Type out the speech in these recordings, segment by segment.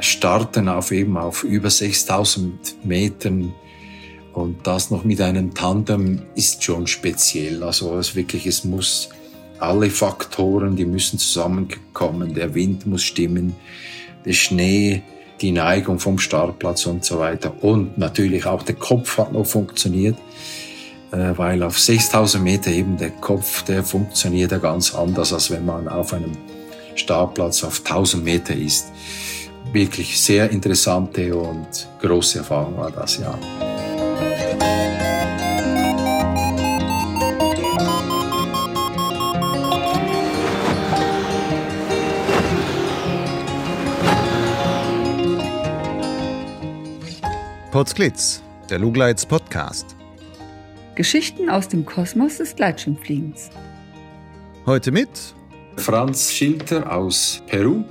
starten auf eben auf über 6000 Metern und das noch mit einem Tandem ist schon speziell. Also es wirklich, es muss alle Faktoren, die müssen zusammenkommen. Der Wind muss stimmen, der Schnee, die Neigung vom Startplatz und so weiter. Und natürlich auch der Kopf hat noch funktioniert, äh, weil auf 6000 Meter eben der Kopf, der funktioniert ja ganz anders, als wenn man auf einem Startplatz auf 1000 Meter ist. Wirklich sehr interessante und große Erfahrung war das, ja. Potsglitz, der Lugleits Podcast. Geschichten aus dem Kosmos des Gleitschirmfliegens. Heute mit Franz Schilter aus Peru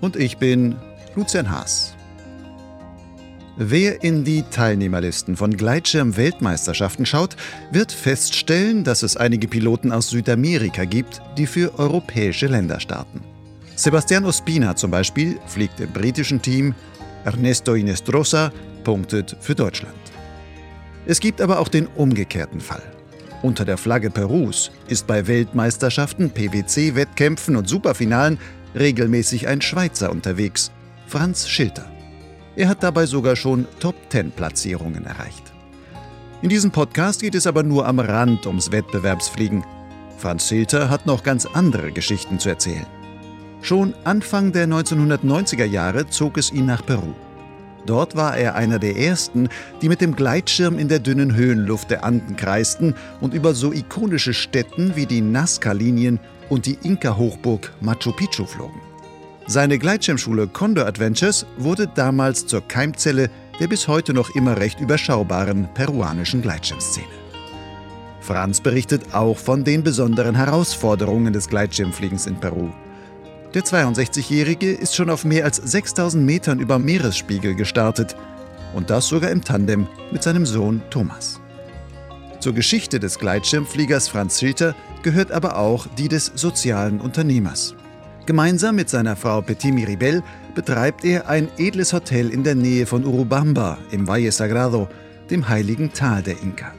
und ich bin Lucian Haas. Wer in die Teilnehmerlisten von Gleitschirm-Weltmeisterschaften schaut, wird feststellen, dass es einige Piloten aus Südamerika gibt, die für europäische Länder starten. Sebastian Ospina zum Beispiel fliegt im britischen Team, Ernesto Inestrosa punktet für Deutschland. Es gibt aber auch den umgekehrten Fall. Unter der Flagge Perus ist bei Weltmeisterschaften, PwC-Wettkämpfen und Superfinalen regelmäßig ein Schweizer unterwegs, Franz Schilter. Er hat dabei sogar schon Top-10-Platzierungen erreicht. In diesem Podcast geht es aber nur am Rand ums Wettbewerbsfliegen. Franz Schilter hat noch ganz andere Geschichten zu erzählen. Schon Anfang der 1990er Jahre zog es ihn nach Peru. Dort war er einer der ersten, die mit dem Gleitschirm in der dünnen Höhenluft der Anden kreisten und über so ikonische Städten wie die Nazca-Linien und die Inka-Hochburg Machu Picchu flogen. Seine Gleitschirmschule Condor Adventures wurde damals zur Keimzelle der bis heute noch immer recht überschaubaren peruanischen Gleitschirmszene. Franz berichtet auch von den besonderen Herausforderungen des Gleitschirmfliegens in Peru. Der 62-Jährige ist schon auf mehr als 6000 Metern über Meeresspiegel gestartet und das sogar im Tandem mit seinem Sohn Thomas. Zur Geschichte des Gleitschirmfliegers Franz Schilter gehört aber auch die des sozialen Unternehmers. Gemeinsam mit seiner Frau Petit Miribel betreibt er ein edles Hotel in der Nähe von Urubamba im Valle Sagrado, dem heiligen Tal der Inka.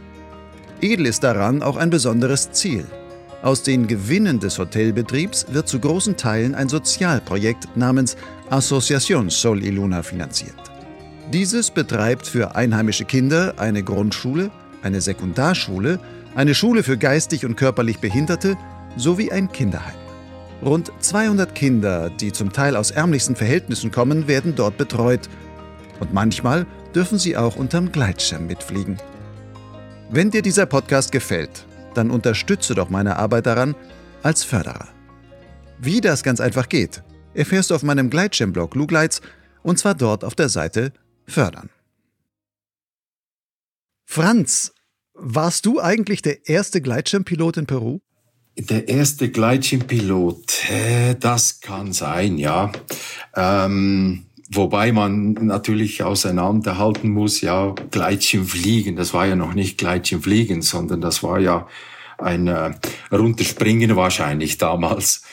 Edel ist daran auch ein besonderes Ziel – aus den Gewinnen des Hotelbetriebs wird zu großen Teilen ein Sozialprojekt namens Asociación Sol y Luna finanziert. Dieses betreibt für einheimische Kinder eine Grundschule, eine Sekundarschule, eine Schule für geistig und körperlich Behinderte sowie ein Kinderheim. Rund 200 Kinder, die zum Teil aus ärmlichsten Verhältnissen kommen, werden dort betreut. Und manchmal dürfen sie auch unterm Gleitschirm mitfliegen. Wenn dir dieser Podcast gefällt, dann unterstütze doch meine Arbeit daran als Förderer. Wie das ganz einfach geht, erfährst du auf meinem Gleitschirmblog Lugleits und zwar dort auf der Seite Fördern. Franz, warst du eigentlich der erste Gleitschirmpilot in Peru? Der erste Gleitschirmpilot, das kann sein, ja. Ähm, Wobei man natürlich auseinanderhalten muss, ja, Gleitschirmfliegen, das war ja noch nicht Gleitschirmfliegen, sondern das war ja ein äh, Runterspringen wahrscheinlich damals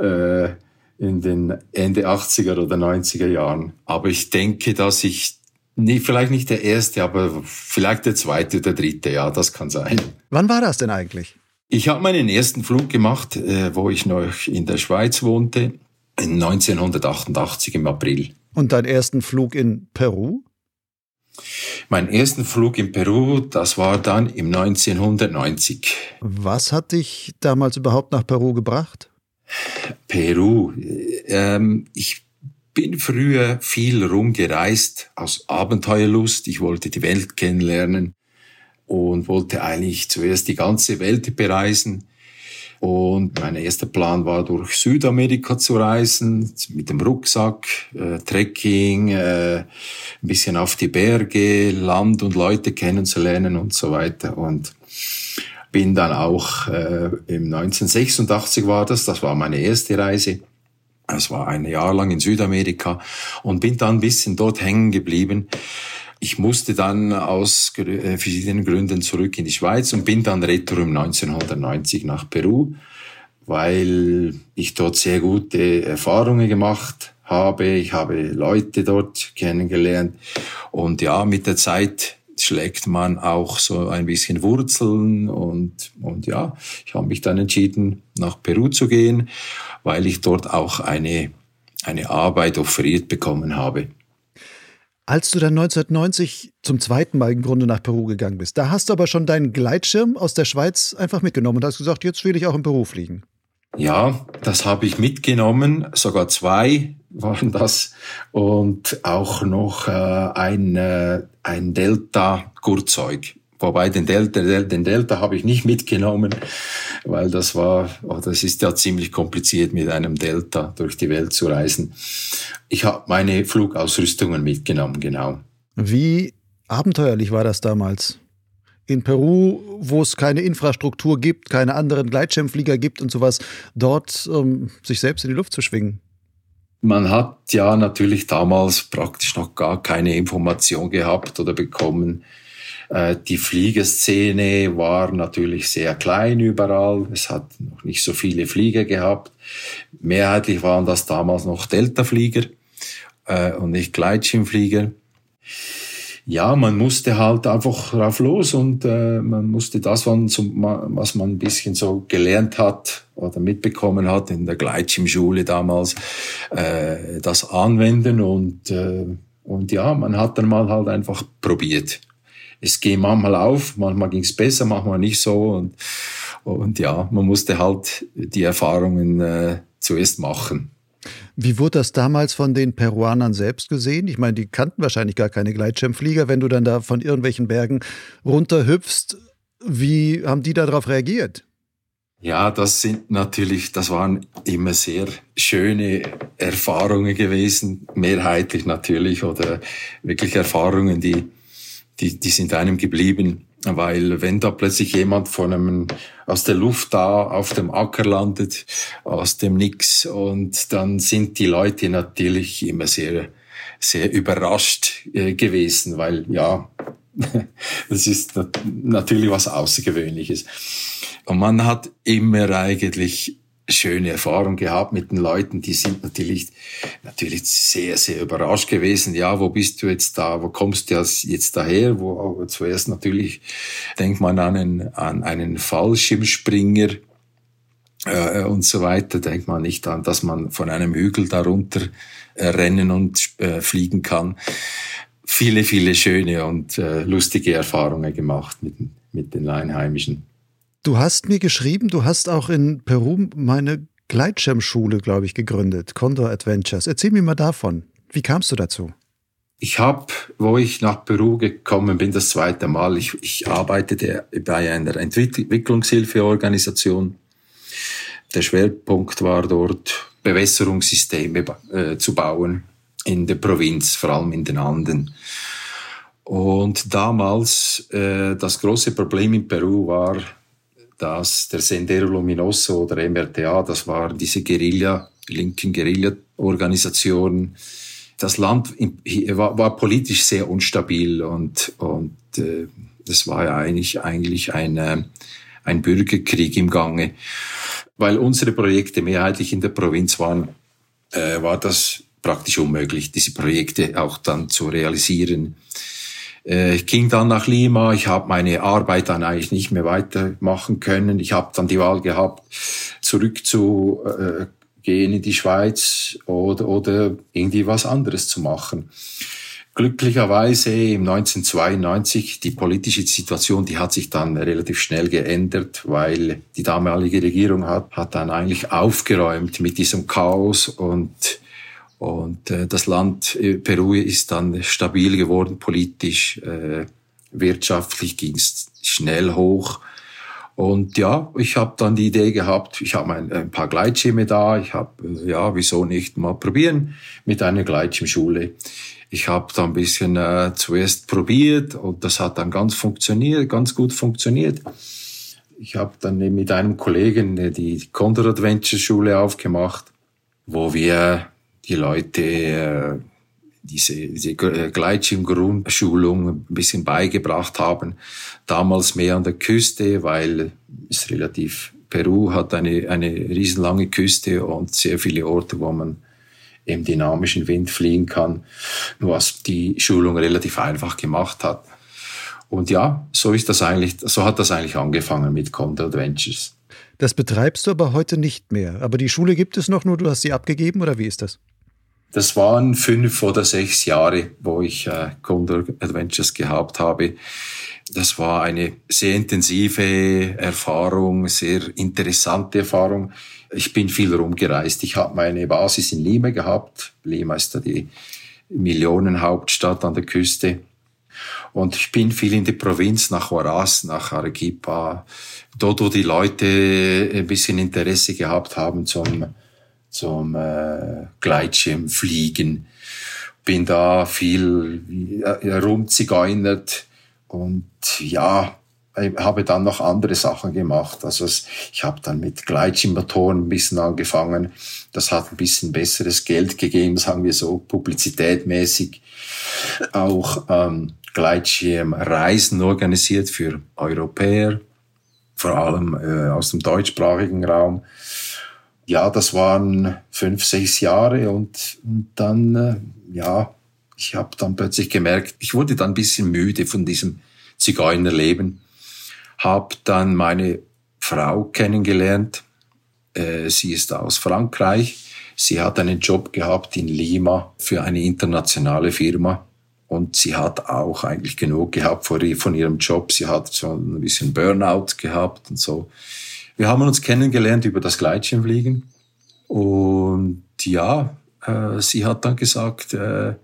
äh, in den Ende 80er oder 90er Jahren. Aber ich denke, dass ich Nee, vielleicht nicht der erste, aber vielleicht der zweite oder dritte, ja, das kann sein. Wann war das denn eigentlich? Ich habe meinen ersten Flug gemacht, äh, wo ich noch in der Schweiz wohnte, 1988 im April. Und deinen ersten Flug in Peru? Mein ersten Flug in Peru, das war dann im 1990. Was hat dich damals überhaupt nach Peru gebracht? Peru. Ähm, ich bin früher viel rumgereist aus Abenteuerlust. Ich wollte die Welt kennenlernen und wollte eigentlich zuerst die ganze Welt bereisen. Und mein erster Plan war, durch Südamerika zu reisen, mit dem Rucksack, äh, Trekking, äh, ein bisschen auf die Berge, Land und Leute kennenzulernen und so weiter. Und bin dann auch äh, im 1986 war das, das war meine erste Reise. Das war ein Jahr lang in Südamerika und bin dann ein bisschen dort hängen geblieben. Ich musste dann aus äh, verschiedenen Gründen zurück in die Schweiz und bin dann retour 1990 nach Peru, weil ich dort sehr gute Erfahrungen gemacht habe. Ich habe Leute dort kennengelernt. Und ja, mit der Zeit schlägt man auch so ein bisschen Wurzeln und, und ja, ich habe mich dann entschieden, nach Peru zu gehen, weil ich dort auch eine, eine Arbeit offeriert bekommen habe. Als du dann 1990 zum zweiten Mal im Grunde nach Peru gegangen bist, da hast du aber schon deinen Gleitschirm aus der Schweiz einfach mitgenommen und hast gesagt, jetzt will ich auch in Peru fliegen. Ja, das habe ich mitgenommen, sogar zwei waren das und auch noch äh, ein, äh, ein Delta-Gurtzeug. Wobei den Delta, den Delta habe ich nicht mitgenommen, weil das war, oh, das ist ja ziemlich kompliziert mit einem Delta durch die Welt zu reisen. Ich habe meine Flugausrüstungen mitgenommen, genau. Wie abenteuerlich war das damals? In Peru, wo es keine Infrastruktur gibt, keine anderen Gleitschirmflieger gibt und sowas, dort ähm, sich selbst in die Luft zu schwingen. Man hat ja natürlich damals praktisch noch gar keine Information gehabt oder bekommen, die Fliegerszene war natürlich sehr klein überall. Es hat noch nicht so viele Flieger gehabt. Mehrheitlich waren das damals noch Delta-Flieger äh, und nicht Gleitschirmflieger. Ja, man musste halt einfach drauf los und äh, man musste das, was man ein bisschen so gelernt hat oder mitbekommen hat in der Gleitschirmschule damals, äh, das anwenden und, äh, und ja, man hat dann mal halt einfach probiert es ging manchmal auf, manchmal ging es besser, manchmal nicht so. Und, und ja, man musste halt die Erfahrungen äh, zuerst machen. Wie wurde das damals von den Peruanern selbst gesehen? Ich meine, die kannten wahrscheinlich gar keine Gleitschirmflieger. Wenn du dann da von irgendwelchen Bergen runterhüpfst, wie haben die darauf reagiert? Ja, das sind natürlich, das waren immer sehr schöne Erfahrungen gewesen, mehrheitlich natürlich, oder wirklich Erfahrungen, die, die, die sind einem geblieben. Weil wenn da plötzlich jemand von einem aus der Luft da auf dem Acker landet, aus dem Nix, und dann sind die Leute natürlich immer sehr, sehr überrascht äh, gewesen, weil ja, das ist natürlich was Außergewöhnliches. Und man hat immer eigentlich schöne Erfahrung gehabt mit den Leuten. Die sind natürlich, natürlich sehr, sehr überrascht gewesen. Ja, wo bist du jetzt da? Wo kommst du jetzt daher? Wo zuerst natürlich denkt man an einen, an einen Fallschirmspringer äh, und so weiter. Denkt man nicht an, dass man von einem Hügel darunter äh, rennen und äh, fliegen kann. Viele, viele schöne und äh, lustige Erfahrungen gemacht mit, mit den Einheimischen. Du hast mir geschrieben, du hast auch in Peru meine Gleitschirmschule, glaube ich, gegründet, Condor Adventures. Erzähl mir mal davon. Wie kamst du dazu? Ich habe, wo ich nach Peru gekommen bin, das zweite Mal, ich, ich arbeitete bei einer Entwicklungshilfeorganisation. Der Schwerpunkt war dort, Bewässerungssysteme äh, zu bauen in der Provinz, vor allem in den Anden. Und damals, äh, das große Problem in Peru war, dass der Sendero Luminoso oder MRTA, das war diese Guerilla, linken Guerilla-Organisation, das Land war, war, politisch sehr unstabil und, und äh, das war ja eigentlich, eigentlich ein, äh, ein Bürgerkrieg im Gange. Weil unsere Projekte mehrheitlich in der Provinz waren, äh, war das praktisch unmöglich, diese Projekte auch dann zu realisieren. Äh, ich ging dann nach Lima, ich habe meine Arbeit dann eigentlich nicht mehr weitermachen können. Ich habe dann die Wahl gehabt, zurückzugehen in die Schweiz oder, oder irgendwie was anderes zu machen. Glücklicherweise im 1992, die politische Situation, die hat sich dann relativ schnell geändert, weil die damalige Regierung hat, hat dann eigentlich aufgeräumt mit diesem Chaos und und äh, das Land äh, Peru ist dann stabil geworden, politisch, äh, wirtschaftlich ging es schnell hoch. Und ja, ich habe dann die Idee gehabt, ich habe ein, ein, paar Gleitschirme da, ich habe, äh, ja, wieso nicht mal probieren mit einer Gleitschirmschule. Ich habe da ein bisschen äh, zuerst probiert und das hat dann ganz funktioniert, ganz gut funktioniert. Ich habe dann mit einem Kollegen äh, die Condor Adventure Schule aufgemacht, wo wir die Leute äh, diese, diese äh, Gleitschirmgrundschulung ein bisschen beigebracht haben. Damals mehr an der Küste, weil es relativ Peru hat eine, eine riesenlange Küste und sehr viele Orte, wo man im dynamischen Wind fliegen kann, was die Schulung relativ einfach gemacht hat. Und ja, so ist das eigentlich, so hat das eigentlich angefangen mit Condor Adventures. Das betreibst du aber heute nicht mehr. Aber die Schule gibt es noch, nur du hast sie abgegeben oder wie ist das? Das waren fünf oder sechs Jahre, wo ich äh, Condor Adventures gehabt habe. Das war eine sehr intensive Erfahrung, sehr interessante Erfahrung. Ich bin viel rumgereist. Ich habe meine Basis in Lima gehabt. Lima ist da die Millionenhauptstadt an der Küste. Und ich bin viel in die Provinz, nach Huaraz, nach Arequipa, dort, wo die Leute ein bisschen Interesse gehabt haben zum, zum äh, Gleitschirmfliegen. Bin da viel herumzigeunert und ja, habe dann noch andere Sachen gemacht. Also ich habe dann mit Gleitschirmmotoren ein bisschen angefangen. Das hat ein bisschen besseres Geld gegeben, sagen wir so, publizitätmäßig. Auch ähm, Gleitschirmreisen organisiert für Europäer, vor allem äh, aus dem deutschsprachigen Raum. Ja, das waren fünf, sechs Jahre und, und dann, äh, ja, ich habe dann plötzlich gemerkt, ich wurde dann ein bisschen müde von diesem Zigeunerleben, habe dann meine Frau kennengelernt. Äh, sie ist aus Frankreich. Sie hat einen Job gehabt in Lima für eine internationale Firma und sie hat auch eigentlich genug gehabt von ihrem Job. Sie hat schon ein bisschen Burnout gehabt und so. Wir haben uns kennengelernt über das Gleitschirmfliegen. Und ja, äh, sie hat dann gesagt, äh,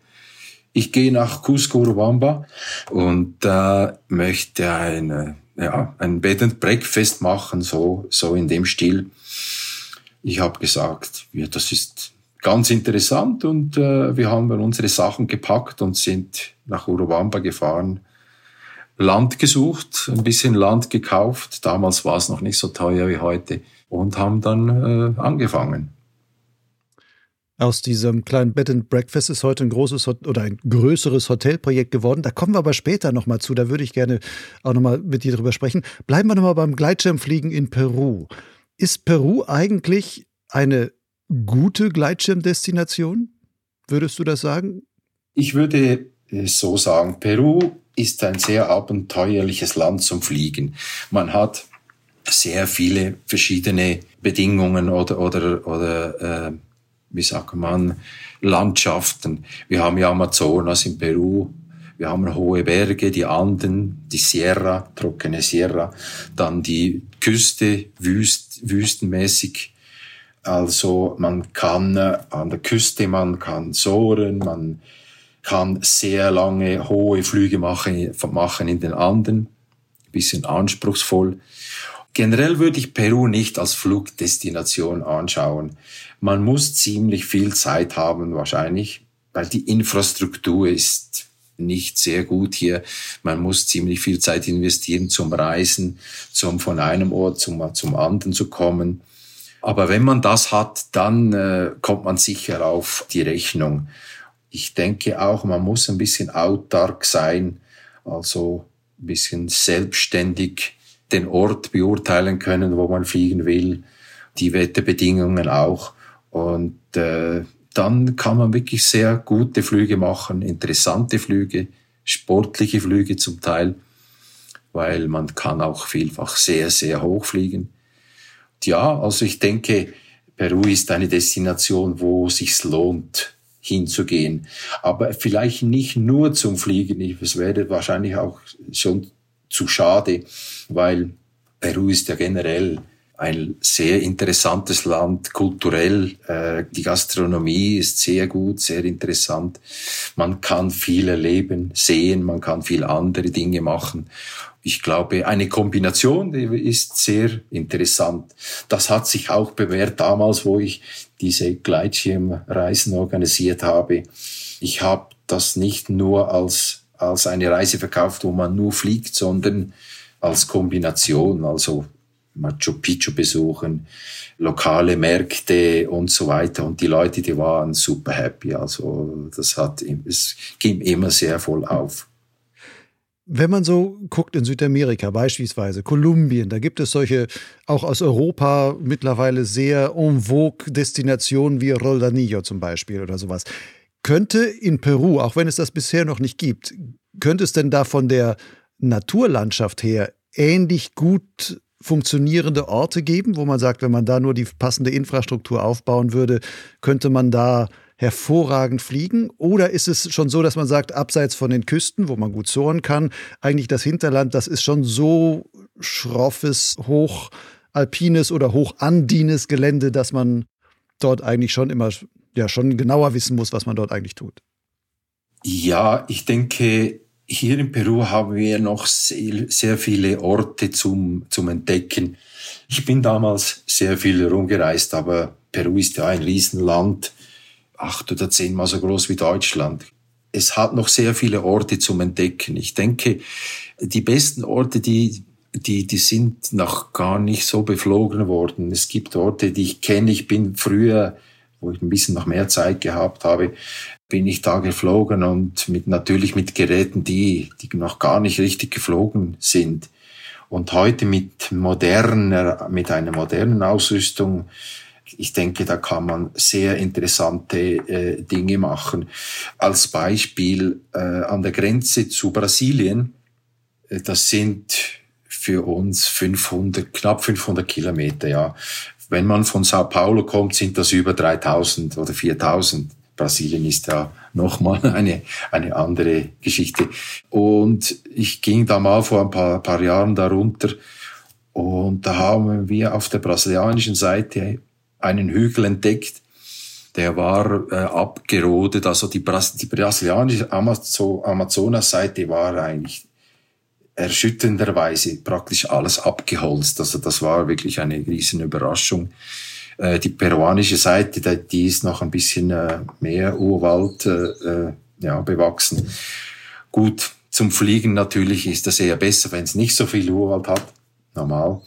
ich gehe nach Cusco Urubamba und äh, möchte eine, ja, ein Bed and Breakfast machen, so, so in dem Stil. Ich habe gesagt, ja, das ist ganz interessant und äh, wir haben unsere Sachen gepackt und sind nach Urubamba gefahren, Land gesucht, ein bisschen Land gekauft. Damals war es noch nicht so teuer wie heute und haben dann äh, angefangen. Aus diesem kleinen Bed and Breakfast ist heute ein großes oder ein größeres Hotelprojekt geworden. Da kommen wir aber später nochmal zu. Da würde ich gerne auch nochmal mit dir drüber sprechen. Bleiben wir nochmal beim Gleitschirmfliegen in Peru. Ist Peru eigentlich eine gute Gleitschirmdestination? Würdest du das sagen? Ich würde so sagen, Peru ist ein sehr abenteuerliches Land zum Fliegen. Man hat sehr viele verschiedene Bedingungen oder, oder, oder äh, wie sagt man, Landschaften. Wir haben ja Amazonas in Peru, wir haben hohe Berge, die Anden, die Sierra, trockene Sierra, dann die Küste, wüst, wüstenmäßig also man kann äh, an der Küste, man kann sohren, man kann sehr lange hohe Flüge machen, machen in den Anden, bisschen anspruchsvoll. Generell würde ich Peru nicht als Flugdestination anschauen. Man muss ziemlich viel Zeit haben wahrscheinlich, weil die Infrastruktur ist nicht sehr gut hier. Man muss ziemlich viel Zeit investieren zum Reisen, zum von einem Ort zum, zum anderen zu kommen. Aber wenn man das hat, dann äh, kommt man sicher auf die Rechnung. Ich denke auch, man muss ein bisschen autark sein, also ein bisschen selbstständig den Ort beurteilen können, wo man fliegen will, die Wetterbedingungen auch. Und äh, dann kann man wirklich sehr gute Flüge machen, interessante Flüge, sportliche Flüge zum Teil, weil man kann auch vielfach sehr, sehr hoch fliegen ja, also ich denke, Peru ist eine Destination, wo sich's lohnt, hinzugehen. Aber vielleicht nicht nur zum Fliegen. Es wäre wahrscheinlich auch schon zu schade, weil Peru ist ja generell ein sehr interessantes Land, kulturell. Äh, die Gastronomie ist sehr gut, sehr interessant. Man kann viel erleben, sehen, man kann viel andere Dinge machen ich glaube, eine Kombination ist sehr interessant. Das hat sich auch bewährt damals, wo ich diese Gleitschirmreisen organisiert habe. Ich habe das nicht nur als, als eine Reise verkauft, wo man nur fliegt, sondern als Kombination, also Machu Picchu besuchen, lokale Märkte und so weiter. Und die Leute, die waren super happy. Also das hat, es ging immer sehr voll auf. Wenn man so guckt in Südamerika beispielsweise, Kolumbien, da gibt es solche auch aus Europa mittlerweile sehr en vogue Destinationen wie Roldanillo zum Beispiel oder sowas. Könnte in Peru, auch wenn es das bisher noch nicht gibt, könnte es denn da von der Naturlandschaft her ähnlich gut funktionierende Orte geben, wo man sagt, wenn man da nur die passende Infrastruktur aufbauen würde, könnte man da hervorragend fliegen? Oder ist es schon so, dass man sagt, abseits von den Küsten, wo man gut sohren kann, eigentlich das Hinterland, das ist schon so schroffes, hochalpines oder hochandines Gelände, dass man dort eigentlich schon immer ja schon genauer wissen muss, was man dort eigentlich tut? Ja, ich denke, hier in Peru haben wir noch sehr, sehr viele Orte zum, zum Entdecken. Ich bin damals sehr viel rumgereist, aber Peru ist ja ein Riesenland acht oder zehnmal so groß wie Deutschland. Es hat noch sehr viele Orte zum Entdecken. Ich denke, die besten Orte, die, die, die sind noch gar nicht so beflogen worden. Es gibt Orte, die ich kenne. Ich bin früher, wo ich ein bisschen noch mehr Zeit gehabt habe, bin ich da geflogen und mit, natürlich mit Geräten, die, die noch gar nicht richtig geflogen sind. Und heute mit moderner, mit einer modernen Ausrüstung ich denke, da kann man sehr interessante äh, Dinge machen. Als Beispiel äh, an der Grenze zu Brasilien, äh, das sind für uns 500, knapp 500 Kilometer, ja. Wenn man von Sao Paulo kommt, sind das über 3000 oder 4000. Brasilien ist ja nochmal eine, eine andere Geschichte. Und ich ging da mal vor ein paar, paar Jahren darunter und da haben wir auf der brasilianischen Seite einen Hügel entdeckt, der war äh, abgerodet. Also die, Bras die brasilianische Amazonas-Seite war eigentlich erschütternderweise praktisch alles abgeholzt. Also das war wirklich eine riesen Überraschung. Äh, die peruanische Seite, die ist noch ein bisschen äh, mehr Urwald äh, ja, bewachsen. Gut, zum Fliegen natürlich ist das eher besser, wenn es nicht so viel Urwald hat normal.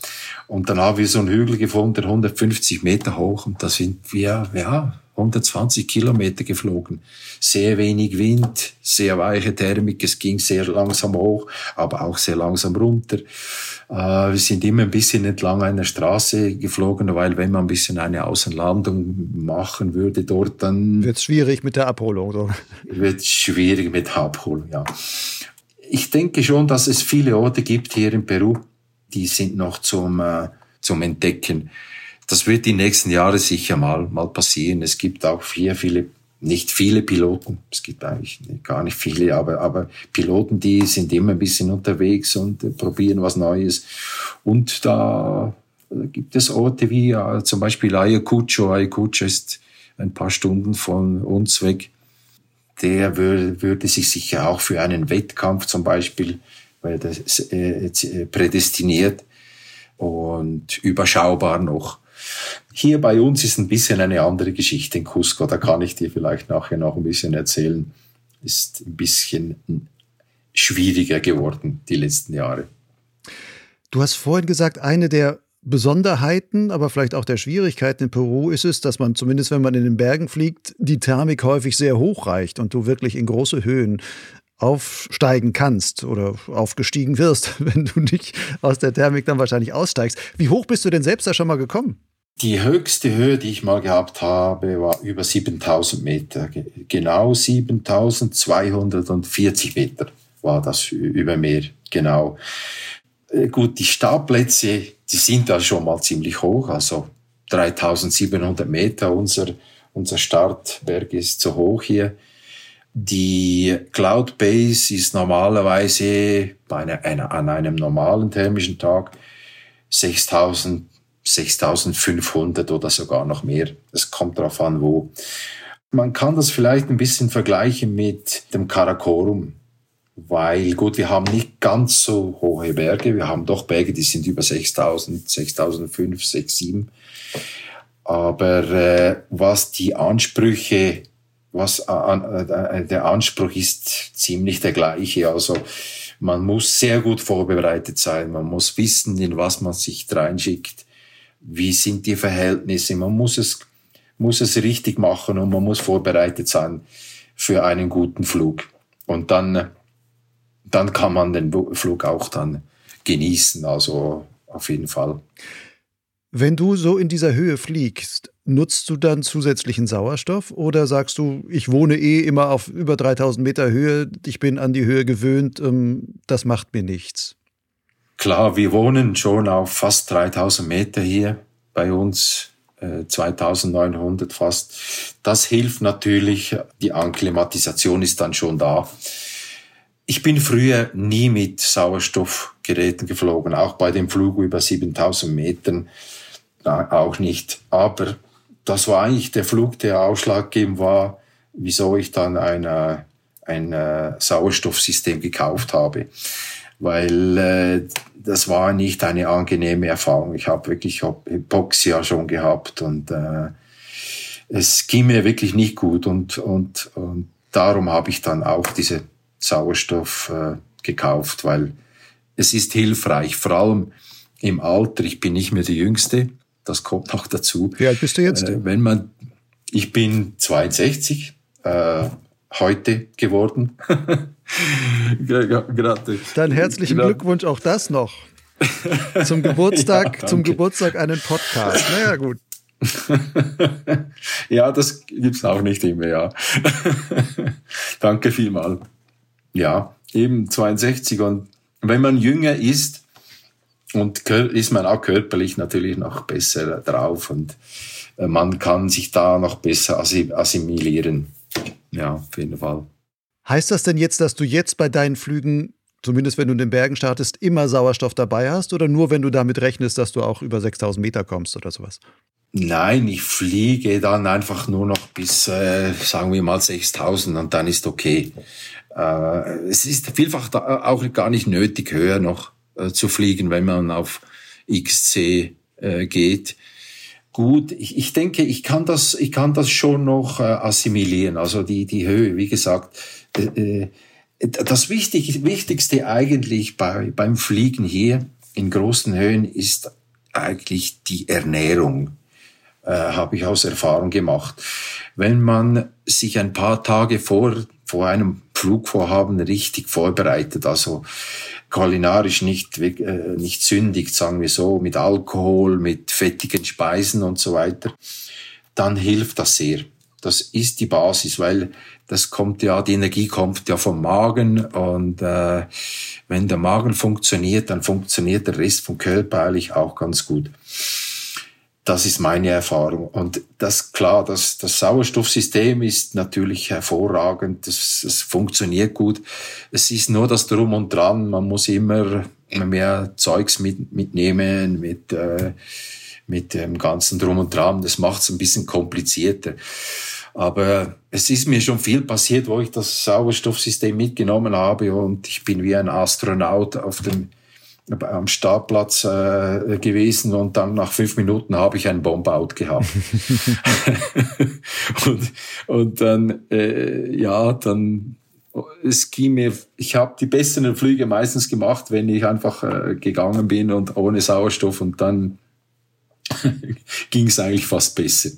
Und dann haben wir so einen Hügel gefunden, 150 Meter hoch, und da sind wir, ja, 120 Kilometer geflogen. Sehr wenig Wind, sehr weiche Thermik, es ging sehr langsam hoch, aber auch sehr langsam runter. Äh, wir sind immer ein bisschen entlang einer Straße geflogen, weil wenn man ein bisschen eine Außenlandung machen würde dort, dann... Wird schwierig mit der Abholung, oder? Wird schwierig mit der Abholung, ja. Ich denke schon, dass es viele Orte gibt hier in Peru, die sind noch zum, äh, zum Entdecken. Das wird die nächsten Jahre sicher mal, mal passieren. Es gibt auch hier viele, nicht viele Piloten. Es gibt eigentlich gar nicht viele, aber, aber Piloten, die sind immer ein bisschen unterwegs und äh, probieren was Neues. Und da gibt es Orte wie äh, zum Beispiel Ayacucho. Ayacucho ist ein paar Stunden von uns weg. Der würde, würde sich sicher auch für einen Wettkampf zum Beispiel weil das äh, äh, prädestiniert und überschaubar noch. Hier bei uns ist ein bisschen eine andere Geschichte in Cusco, da kann ich dir vielleicht nachher noch ein bisschen erzählen. Ist ein bisschen schwieriger geworden die letzten Jahre. Du hast vorhin gesagt, eine der Besonderheiten, aber vielleicht auch der Schwierigkeiten in Peru ist es, dass man zumindest, wenn man in den Bergen fliegt, die Thermik häufig sehr hoch reicht und du wirklich in große Höhen aufsteigen kannst oder aufgestiegen wirst, wenn du nicht aus der Thermik dann wahrscheinlich aussteigst. Wie hoch bist du denn selbst da schon mal gekommen? Die höchste Höhe, die ich mal gehabt habe, war über 7000 Meter. Genau 7240 Meter war das über Meer. Genau. Äh, gut, die Startplätze, die sind da schon mal ziemlich hoch, also 3700 Meter. Unser, unser Startberg ist so hoch hier. Die Cloud Base ist normalerweise bei einer, einer, an einem normalen thermischen Tag 6000, 6500 oder sogar noch mehr. Es kommt darauf an, wo. Man kann das vielleicht ein bisschen vergleichen mit dem Karakorum, weil gut, wir haben nicht ganz so hohe Berge. Wir haben doch Berge, die sind über 6000, 6005, 67. Aber äh, was die Ansprüche was äh, der Anspruch ist ziemlich der gleiche. Also man muss sehr gut vorbereitet sein, man muss wissen, in was man sich reinschickt, wie sind die Verhältnisse, man muss es, muss es richtig machen und man muss vorbereitet sein für einen guten Flug. Und dann dann kann man den Flug auch dann genießen. Also auf jeden Fall. Wenn du so in dieser Höhe fliegst, nutzt du dann zusätzlichen Sauerstoff oder sagst du, ich wohne eh immer auf über 3000 Meter Höhe, ich bin an die Höhe gewöhnt, ähm, das macht mir nichts? Klar, wir wohnen schon auf fast 3000 Meter hier bei uns, 2900 äh, fast. Das hilft natürlich, die Anklimatisation ist dann schon da. Ich bin früher nie mit Sauerstoffgeräten geflogen, auch bei dem Flug über 7000 Metern auch nicht. Aber das war eigentlich der Flug, der ausschlaggebend war, wieso ich dann eine, ein äh, Sauerstoffsystem gekauft habe. Weil äh, das war nicht eine angenehme Erfahrung. Ich habe wirklich Hypoxia schon gehabt und äh, es ging mir wirklich nicht gut und, und, und darum habe ich dann auch diese Sauerstoff äh, gekauft, weil es ist hilfreich, vor allem im Alter. Ich bin nicht mehr der Jüngste das kommt noch dazu. Wie alt bist du jetzt? Äh, wenn man, ich bin 62, äh, heute geworden. Gerade. Dann herzlichen Gerade. Glückwunsch auch das noch. Zum Geburtstag, ja, zum Geburtstag einen Podcast. Naja, gut. ja, das gibt's auch nicht immer, ja. Danke vielmal. Ja, eben 62 und wenn man jünger ist, und ist man auch körperlich natürlich noch besser drauf und äh, man kann sich da noch besser assimilieren. Ja, auf jeden Fall. Heißt das denn jetzt, dass du jetzt bei deinen Flügen, zumindest wenn du in den Bergen startest, immer Sauerstoff dabei hast oder nur wenn du damit rechnest, dass du auch über 6000 Meter kommst oder sowas? Nein, ich fliege dann einfach nur noch bis, äh, sagen wir mal, 6000 und dann ist okay. Äh, es ist vielfach auch gar nicht nötig, höher noch äh, zu fliegen, wenn man auf XC äh, geht. Gut, ich, ich denke, ich kann das, ich kann das schon noch äh, assimilieren. Also die, die Höhe, wie gesagt, äh, äh das Wichtig, Wichtigste eigentlich bei, beim Fliegen hier in großen Höhen ist eigentlich die Ernährung, äh, habe ich aus Erfahrung gemacht. Wenn man sich ein paar Tage vor, vor einem Flugvorhaben richtig vorbereitet, also kulinarisch nicht, äh, nicht sündigt, sagen wir so, mit Alkohol, mit fettigen Speisen und so weiter, dann hilft das sehr. Das ist die Basis, weil das kommt ja, die Energie kommt ja vom Magen und äh, wenn der Magen funktioniert, dann funktioniert der Rest vom Körper eigentlich auch ganz gut. Das ist meine Erfahrung. Und das, klar, das, das Sauerstoffsystem ist natürlich hervorragend. Das, das funktioniert gut. Es ist nur das Drum und Dran. Man muss immer mehr Zeugs mit, mitnehmen, mit, äh, mit dem ganzen Drum und Dran. Das macht es ein bisschen komplizierter. Aber es ist mir schon viel passiert, wo ich das Sauerstoffsystem mitgenommen habe und ich bin wie ein Astronaut auf dem am Startplatz äh, gewesen und dann nach fünf Minuten habe ich einen Bombout gehabt. und, und dann, äh, ja, dann, es ging mir, ich habe die besseren Flüge meistens gemacht, wenn ich einfach äh, gegangen bin und ohne Sauerstoff und dann ging es eigentlich fast besser.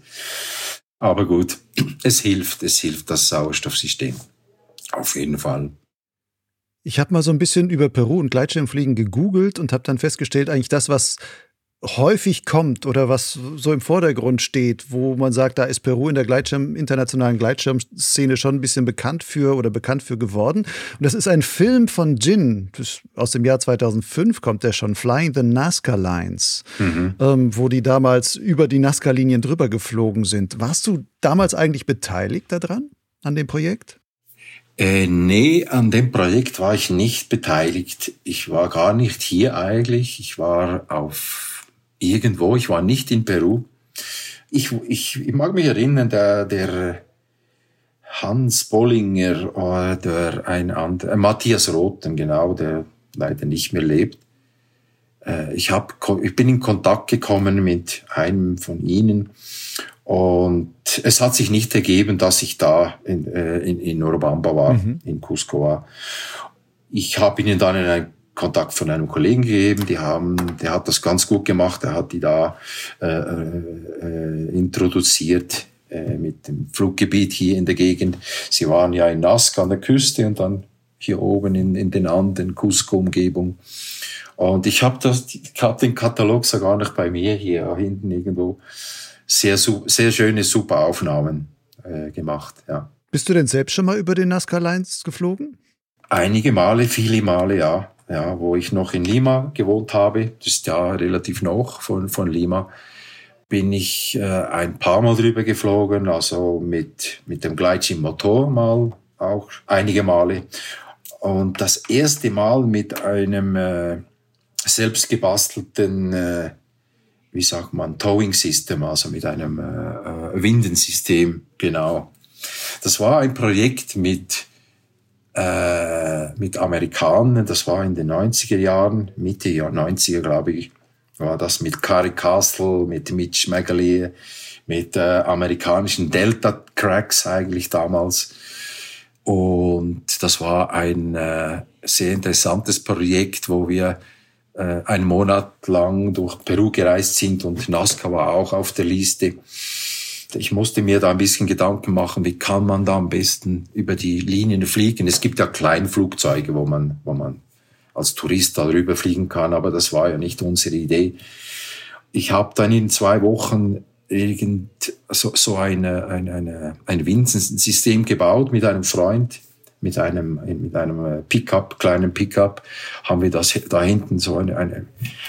Aber gut, es hilft, es hilft das Sauerstoffsystem. Auf jeden Fall. Ich habe mal so ein bisschen über Peru und Gleitschirmfliegen gegoogelt und habe dann festgestellt, eigentlich das, was häufig kommt oder was so im Vordergrund steht, wo man sagt, da ist Peru in der Gleitschirm, internationalen Gleitschirmszene schon ein bisschen bekannt für oder bekannt für geworden. Und das ist ein Film von Jin, aus dem Jahr 2005 kommt der schon, Flying the Nazca Lines, mhm. ähm, wo die damals über die Nazca-Linien drüber geflogen sind. Warst du damals eigentlich beteiligt daran, an dem Projekt? Äh, nee, an dem Projekt war ich nicht beteiligt. Ich war gar nicht hier eigentlich. Ich war auf irgendwo, ich war nicht in Peru. Ich, ich, ich mag mich erinnern, der, der Hans Bollinger oder ein anderer, äh, Matthias Roten, genau, der leider nicht mehr lebt. Äh, ich, hab, ich bin in Kontakt gekommen mit einem von ihnen und es hat sich nicht ergeben, dass ich da in, äh, in, in Urubamba war, mhm. in Cusco war. Ich habe ihnen dann einen Kontakt von einem Kollegen gegeben, die haben, der hat das ganz gut gemacht, der hat die da äh, äh, introduziert äh, mit dem Fluggebiet hier in der Gegend. Sie waren ja in Nazca an der Küste und dann hier oben in, in den Anden, Cusco-Umgebung. Und ich habe habe den Katalog sogar noch bei mir hier hinten irgendwo. Sehr, sehr schöne, super Aufnahmen äh, gemacht, ja. Bist du denn selbst schon mal über den Nazca Lines geflogen? Einige Male, viele Male, ja. Ja, wo ich noch in Lima gewohnt habe, das ist ja relativ noch von, von Lima, bin ich äh, ein paar Mal drüber geflogen, also mit, mit dem Gleitschirmmotor mal auch einige Male. Und das erste Mal mit einem äh, selbst gebastelten, äh, wie sagt man, Towing System, also mit einem äh, äh Windensystem, genau. Das war ein Projekt mit, äh, mit Amerikanern, das war in den 90er Jahren, Mitte der 90er, glaube ich, war das mit Carrie Castle, mit Mitch Magaley, mit äh, amerikanischen Delta Cracks eigentlich damals. Und das war ein äh, sehr interessantes Projekt, wo wir äh, einen Monat lang durch Peru gereist sind und Nazca war auch auf der Liste. Ich musste mir da ein bisschen Gedanken machen, wie kann man da am besten über die Linien fliegen. Es gibt ja Kleinflugzeuge, wo man, wo man als Tourist darüber fliegen kann, aber das war ja nicht unsere Idee. Ich habe dann in zwei Wochen irgend so, so eine, eine, eine, ein Windsensystem gebaut mit einem Freund mit einem, mit einem äh, Pickup, kleinen Pickup, haben wir das da hinten so eine, eine,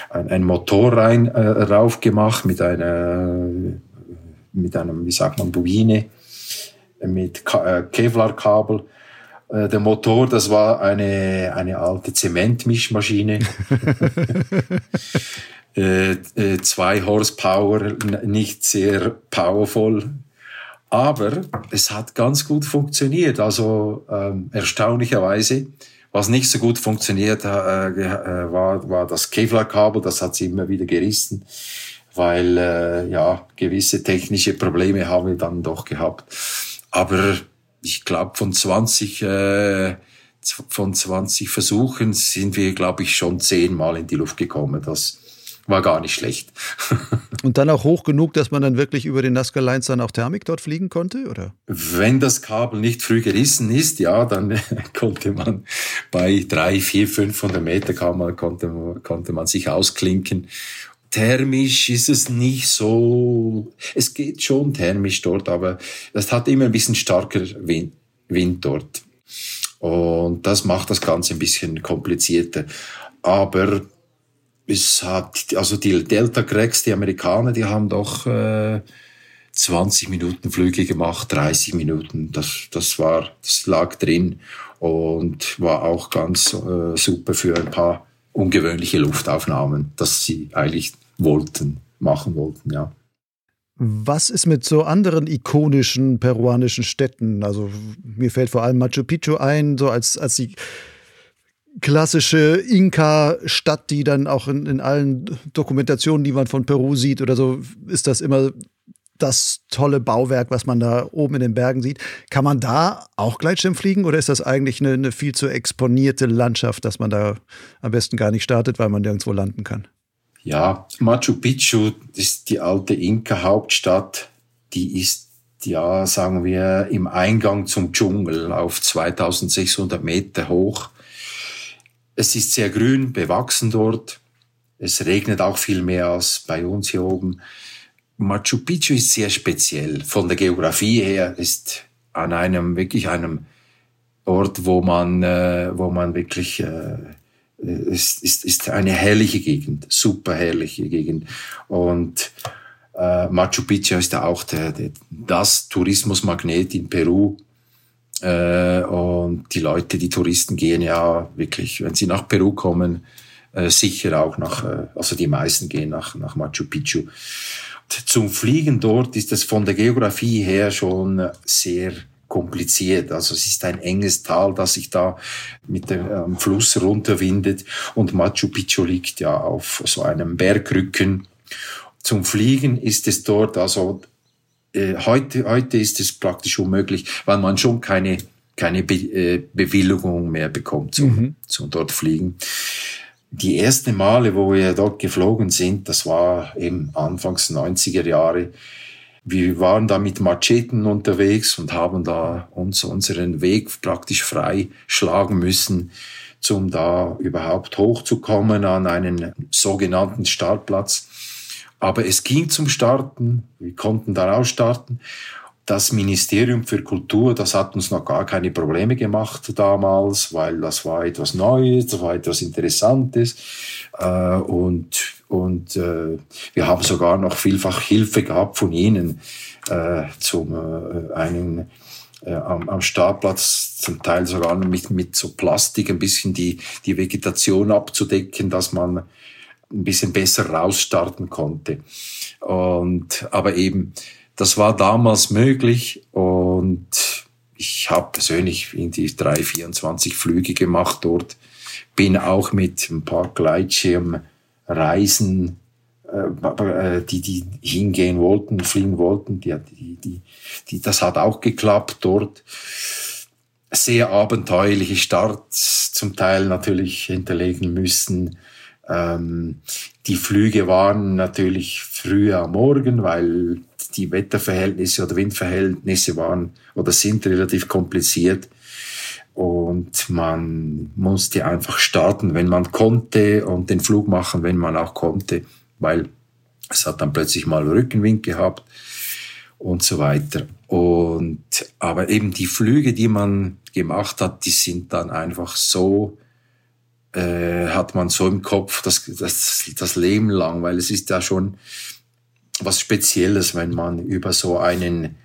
ein, ein Motor rein, äh, rauf gemacht mit einer, mit einem, wie sagt man, Bobine, mit äh, Kevlar-Kabel. Äh, der Motor, das war eine, eine alte Zementmischmaschine. äh, äh, zwei Horsepower, nicht sehr powerful, aber es hat ganz gut funktioniert. Also ähm, erstaunlicherweise, was nicht so gut funktioniert äh, äh, war, war das Kevlar-Kabel. Das hat sie immer wieder gerissen, weil äh, ja gewisse technische Probleme haben wir dann doch gehabt. Aber ich glaube, von 20 äh, von 20 Versuchen sind wir, glaube ich, schon zehnmal in die Luft gekommen. Das war gar nicht schlecht. Und dann auch hoch genug, dass man dann wirklich über den Nazca Lines dann auch Thermik dort fliegen konnte, oder? Wenn das Kabel nicht früh gerissen ist, ja, dann konnte man bei drei, vier, 500 Meter kann man, konnte, konnte man sich ausklinken. Thermisch ist es nicht so, es geht schon thermisch dort, aber es hat immer ein bisschen starker Wind, Wind dort. Und das macht das Ganze ein bisschen komplizierter. Aber es hat, also die Delta Cracks, die Amerikaner, die haben doch äh, 20 Minuten Flüge gemacht, 30 Minuten. Das, das war, das lag drin und war auch ganz äh, super für ein paar ungewöhnliche Luftaufnahmen, dass sie eigentlich wollten, machen wollten, ja. Was ist mit so anderen ikonischen peruanischen Städten? Also mir fällt vor allem Machu Picchu ein, so als, als die klassische Inka-Stadt, die dann auch in, in allen Dokumentationen, die man von Peru sieht oder so, ist das immer das tolle Bauwerk, was man da oben in den Bergen sieht. Kann man da auch Gleitschirm fliegen oder ist das eigentlich eine, eine, viel zu exponierte Landschaft, dass man da am besten gar nicht startet, weil man nirgendwo landen kann? Ja, Machu Picchu ist die alte Inka-Hauptstadt. Die ist, ja, sagen wir, im Eingang zum Dschungel auf 2600 Meter hoch. Es ist sehr grün, bewachsen dort. Es regnet auch viel mehr als bei uns hier oben. Machu Picchu ist sehr speziell. Von der Geografie her ist an einem, wirklich einem Ort, wo man, äh, wo man wirklich, äh, ist, ist, ist eine herrliche Gegend, super herrliche Gegend. Und äh, Machu Picchu ist auch der, der, das Tourismusmagnet in Peru. Äh, und die Leute, die Touristen gehen ja wirklich, wenn sie nach Peru kommen, äh, sicher auch nach, äh, also die meisten gehen nach, nach Machu Picchu. Und zum Fliegen dort ist es von der Geografie her schon sehr kompliziert. Also es ist ein enges Tal, das sich da mit dem ähm, Fluss runterwindet und Machu Picchu liegt ja auf so einem Bergrücken. Zum Fliegen ist es dort also äh, heute, heute ist es praktisch unmöglich, weil man schon keine, keine Be äh, Bewilligung mehr bekommt zum, mhm. zum dort fliegen. Die ersten Male, wo wir dort geflogen sind, das war eben anfangs 90er Jahre, Wir waren da mit Macheten unterwegs und haben da uns unseren Weg praktisch frei schlagen müssen, um da überhaupt hochzukommen an einen sogenannten Startplatz. Aber es ging zum Starten, wir konnten daraus starten das Ministerium für Kultur, das hat uns noch gar keine Probleme gemacht damals, weil das war etwas Neues, das war etwas Interessantes. Äh, und und äh, wir haben sogar noch vielfach Hilfe gehabt von ihnen äh, zum einen am, am Startplatz zum Teil sogar mit, mit so Plastik ein bisschen die, die Vegetation abzudecken, dass man ein bisschen besser rausstarten konnte. Und aber eben das war damals möglich und ich habe persönlich in die drei, 24 Flüge gemacht dort, bin auch mit ein paar Gleitschirmreisen, äh, die, die hingehen wollten, fliegen wollten, die, die, die, die, das hat auch geklappt dort. Sehr abenteuerliche Starts zum Teil natürlich hinterlegen müssen. Ähm, die Flüge waren natürlich früher am Morgen, weil die Wetterverhältnisse oder Windverhältnisse waren oder sind relativ kompliziert. Und man musste einfach starten, wenn man konnte und den Flug machen, wenn man auch konnte, weil es hat dann plötzlich mal Rückenwind gehabt und so weiter. Und, aber eben die Flüge, die man gemacht hat, die sind dann einfach so, äh, hat man so im Kopf, das, das, das Leben lang, weil es ist ja schon, was Spezielles, wenn man über so einen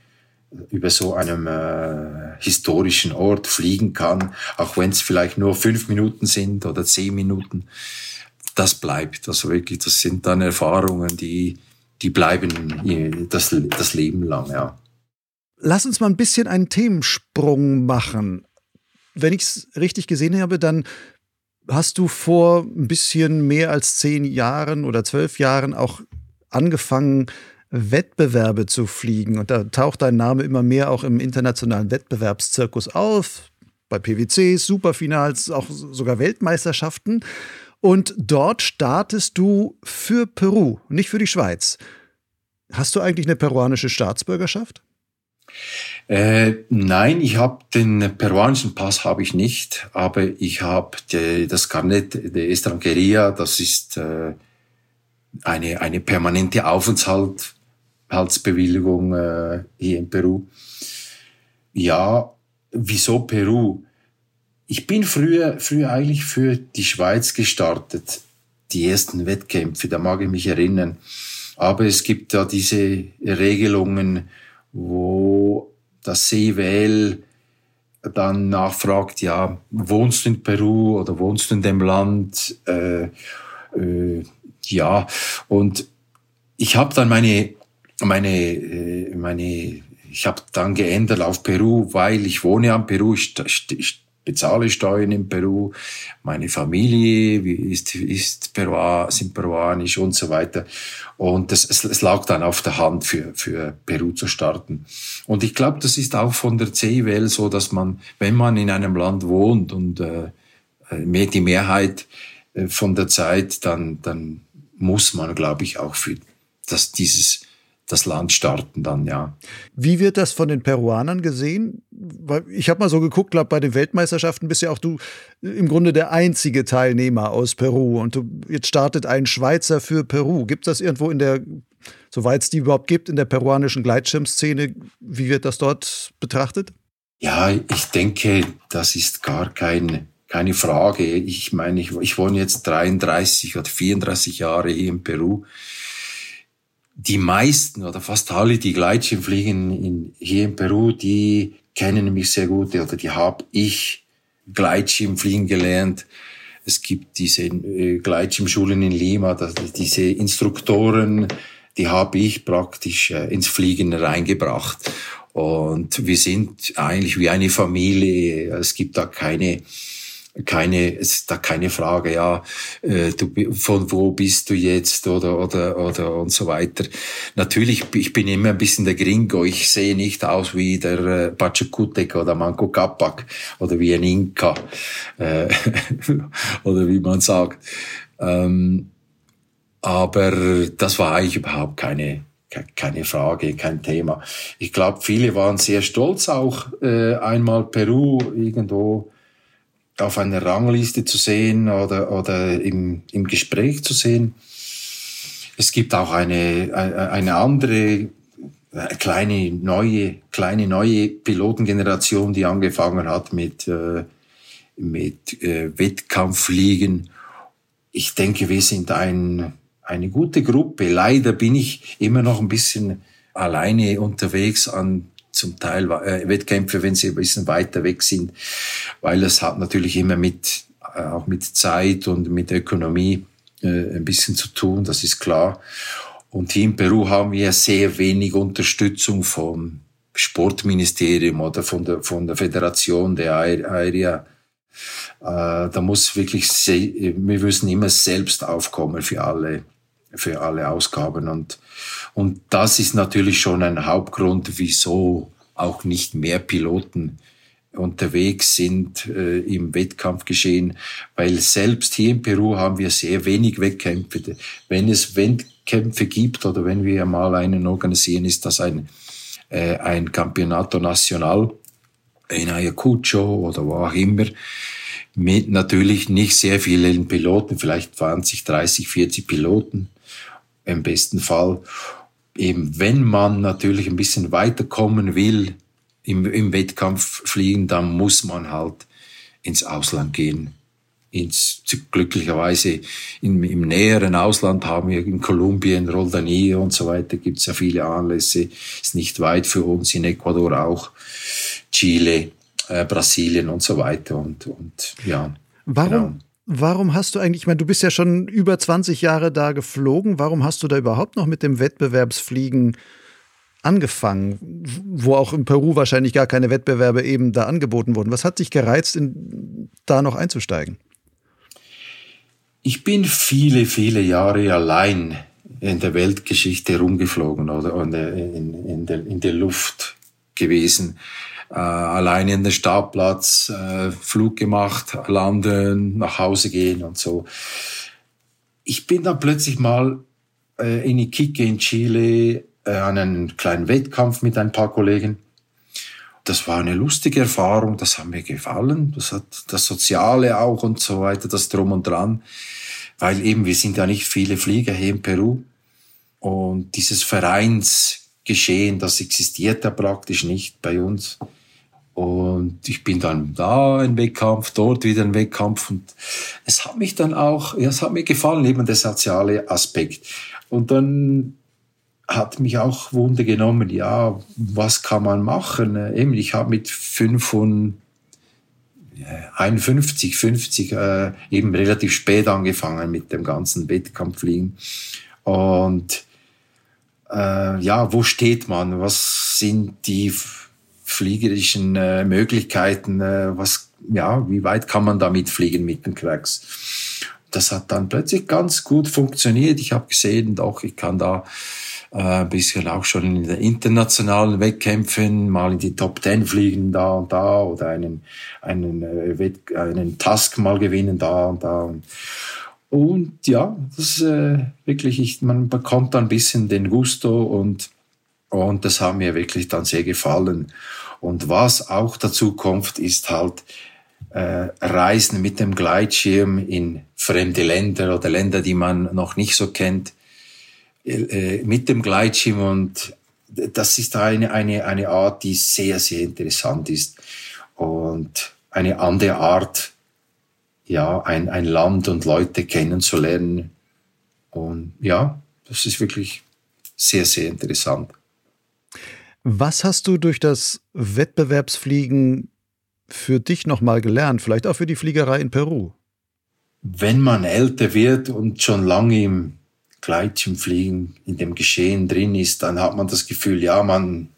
über so einem äh, historischen Ort fliegen kann, auch wenn es vielleicht nur fünf Minuten sind oder zehn Minuten. Das bleibt, also wirklich, das sind dann Erfahrungen, die die bleiben das, das Leben lang, ja. Lass uns mal ein bisschen einen Themensprung machen. Wenn ich es richtig gesehen habe, dann hast du vor ein bisschen mehr als zehn Jahren oder zwölf Jahren auch angefangen, Wettbewerbe zu fliegen. Und da taucht dein Name immer mehr auch im internationalen Wettbewerbszirkus auf. Bei PwCs, Superfinals, auch sogar Weltmeisterschaften. Und dort startest du für Peru, nicht für die Schweiz. Hast du eigentlich eine peruanische Staatsbürgerschaft? Äh, nein, ich habe den peruanischen Pass habe ich nicht, aber ich habe das Carnet de Estrangeria, das ist äh, eine, eine permanente Aufenthaltsbewilligung äh, hier in Peru. Ja, wieso Peru? Ich bin früher, früher eigentlich für die Schweiz gestartet, die ersten Wettkämpfe, da mag ich mich erinnern. Aber es gibt da diese Regelungen, wo das CWL dann nachfragt, ja, wohnst du in Peru oder wohnst du in dem Land? Äh, äh, ja, und ich habe dann meine, meine, äh, meine, ich habe dann geändert auf Peru, weil ich wohne am Peru, ich, ich bezahle Steuern in Peru, meine Familie ist, ist Peru, sind peruanisch und so weiter. Und es, es, es lag dann auf der Hand für, für Peru zu starten. Und ich glaube, das ist auch von der CIWL so, dass man, wenn man in einem Land wohnt und äh, die Mehrheit äh, von der Zeit, dann, dann muss man, glaube ich, auch für das, dieses, das Land starten dann, ja. Wie wird das von den Peruanern gesehen? Weil ich habe mal so geguckt, glaube bei den Weltmeisterschaften bist ja auch du im Grunde der einzige Teilnehmer aus Peru und du, jetzt startet ein Schweizer für Peru. Gibt es das irgendwo in der, soweit es die überhaupt gibt, in der peruanischen Gleitschirmszene? Wie wird das dort betrachtet? Ja, ich denke, das ist gar kein keine Frage. Ich meine, ich, ich wohne jetzt 33 oder 34 Jahre hier in Peru. Die meisten oder fast alle, die Gleitschirmfliegen in, hier in Peru, die kennen mich sehr gut oder die habe ich Gleitschirmfliegen gelernt. Es gibt diese äh, Gleitschirmschulen in Lima, diese Instruktoren, die habe ich praktisch äh, ins Fliegen reingebracht. Und wir sind eigentlich wie eine Familie. Es gibt da keine keine, ist da keine Frage, ja, äh, du, von wo bist du jetzt oder, oder, oder und so weiter. Natürlich, ich bin immer ein bisschen der Gringo. Ich sehe nicht aus wie der äh, Pachakutek oder Manco Capac oder wie ein Inka, äh, oder wie man sagt. Ähm, aber das war eigentlich überhaupt keine, keine Frage, kein Thema. Ich glaube, viele waren sehr stolz auch äh, einmal Peru irgendwo auf einer Rangliste zu sehen oder, oder im, im Gespräch zu sehen. Es gibt auch eine, eine andere kleine neue, kleine neue Pilotengeneration, die angefangen hat mit, äh, mit äh, Wettkampffliegen. Ich denke, wir sind ein, eine gute Gruppe. Leider bin ich immer noch ein bisschen alleine unterwegs an zum Teil äh, Wettkämpfe, wenn sie ein bisschen weiter weg sind, weil es hat natürlich immer mit äh, auch mit Zeit und mit Ökonomie äh, ein bisschen zu tun, das ist klar. Und hier in Peru haben wir sehr wenig Unterstützung vom Sportministerium oder von der, von der Föderation der Aerea. Äh, da muss wirklich, wir müssen immer selbst aufkommen für alle, für alle Ausgaben. Und, und das ist natürlich schon ein Hauptgrund, wieso auch nicht mehr Piloten unterwegs sind äh, im Wettkampfgeschehen, weil selbst hier in Peru haben wir sehr wenig Wettkämpfe. Wenn es Wettkämpfe gibt oder wenn wir mal einen organisieren, ist das ein, äh, ein Campeonato Nacional in Ayacucho oder wo auch immer, mit natürlich nicht sehr vielen Piloten, vielleicht 20, 30, 40 Piloten im besten Fall. Eben wenn man natürlich ein bisschen weiterkommen will, im, im Wettkampf fliegen, dann muss man halt ins Ausland gehen. Ins, glücklicherweise im, im näheren Ausland haben wir in Kolumbien, Roldanie und so weiter gibt es ja viele Anlässe. Ist nicht weit für uns, in Ecuador auch, Chile, äh, Brasilien und so weiter. Und, und ja. Warum, genau. Warum hast du eigentlich, ich meine, du bist ja schon über 20 Jahre da geflogen, warum hast du da überhaupt noch mit dem Wettbewerbsfliegen angefangen, wo auch in Peru wahrscheinlich gar keine Wettbewerbe eben da angeboten wurden. Was hat dich gereizt, in, da noch einzusteigen? Ich bin viele, viele Jahre allein in der Weltgeschichte rumgeflogen oder in, in, in, der, in der Luft gewesen. Äh, allein in den Startplatz, äh, Flug gemacht, landen, nach Hause gehen und so. Ich bin dann plötzlich mal äh, in Iquique in Chile äh, an einen kleinen Wettkampf mit ein paar Kollegen. Das war eine lustige Erfahrung, das hat mir gefallen. Das hat das Soziale auch und so weiter, das Drum und Dran. Weil eben, wir sind ja nicht viele Flieger hier in Peru. Und dieses Vereinsgeschehen, das existiert ja praktisch nicht bei uns. Und ich bin dann da ein Wettkampf, dort wieder ein Wettkampf. Und es hat mich dann auch, ja, es hat mir gefallen, eben der soziale Aspekt. Und dann hat mich auch Wunder genommen, ja, was kann man machen? Äh, eben, ich habe mit 51, 50 äh, eben relativ spät angefangen mit dem ganzen Wettkampffliegen. Und äh, ja, wo steht man? Was sind die fliegerischen äh, Möglichkeiten? Äh, was, ja, wie weit kann man damit fliegen mit den Cracks? Das hat dann plötzlich ganz gut funktioniert. Ich habe gesehen, doch, ich kann da äh, bisschen auch schon in den internationalen Wettkämpfen mal in die Top Ten fliegen da und da oder einen, einen, äh, einen Task mal gewinnen da und da. Und ja, das äh, wirklich, ich, man bekommt dann ein bisschen den Gusto und, und das hat mir wirklich dann sehr gefallen. Und was auch dazu kommt, ist halt äh, Reisen mit dem Gleitschirm in fremde Länder oder Länder, die man noch nicht so kennt. Äh, mit dem Gleitschirm und das ist eine, eine, eine Art, die sehr, sehr interessant ist und eine andere Art, ja, ein, ein Land und Leute kennenzulernen. Und ja, das ist wirklich sehr, sehr interessant. Was hast du durch das Wettbewerbsfliegen für dich nochmal gelernt, vielleicht auch für die Fliegerei in Peru? Wenn man älter wird und schon lange im Gleitschirmfliegen in dem Geschehen drin ist, dann hat man das Gefühl, ja, man,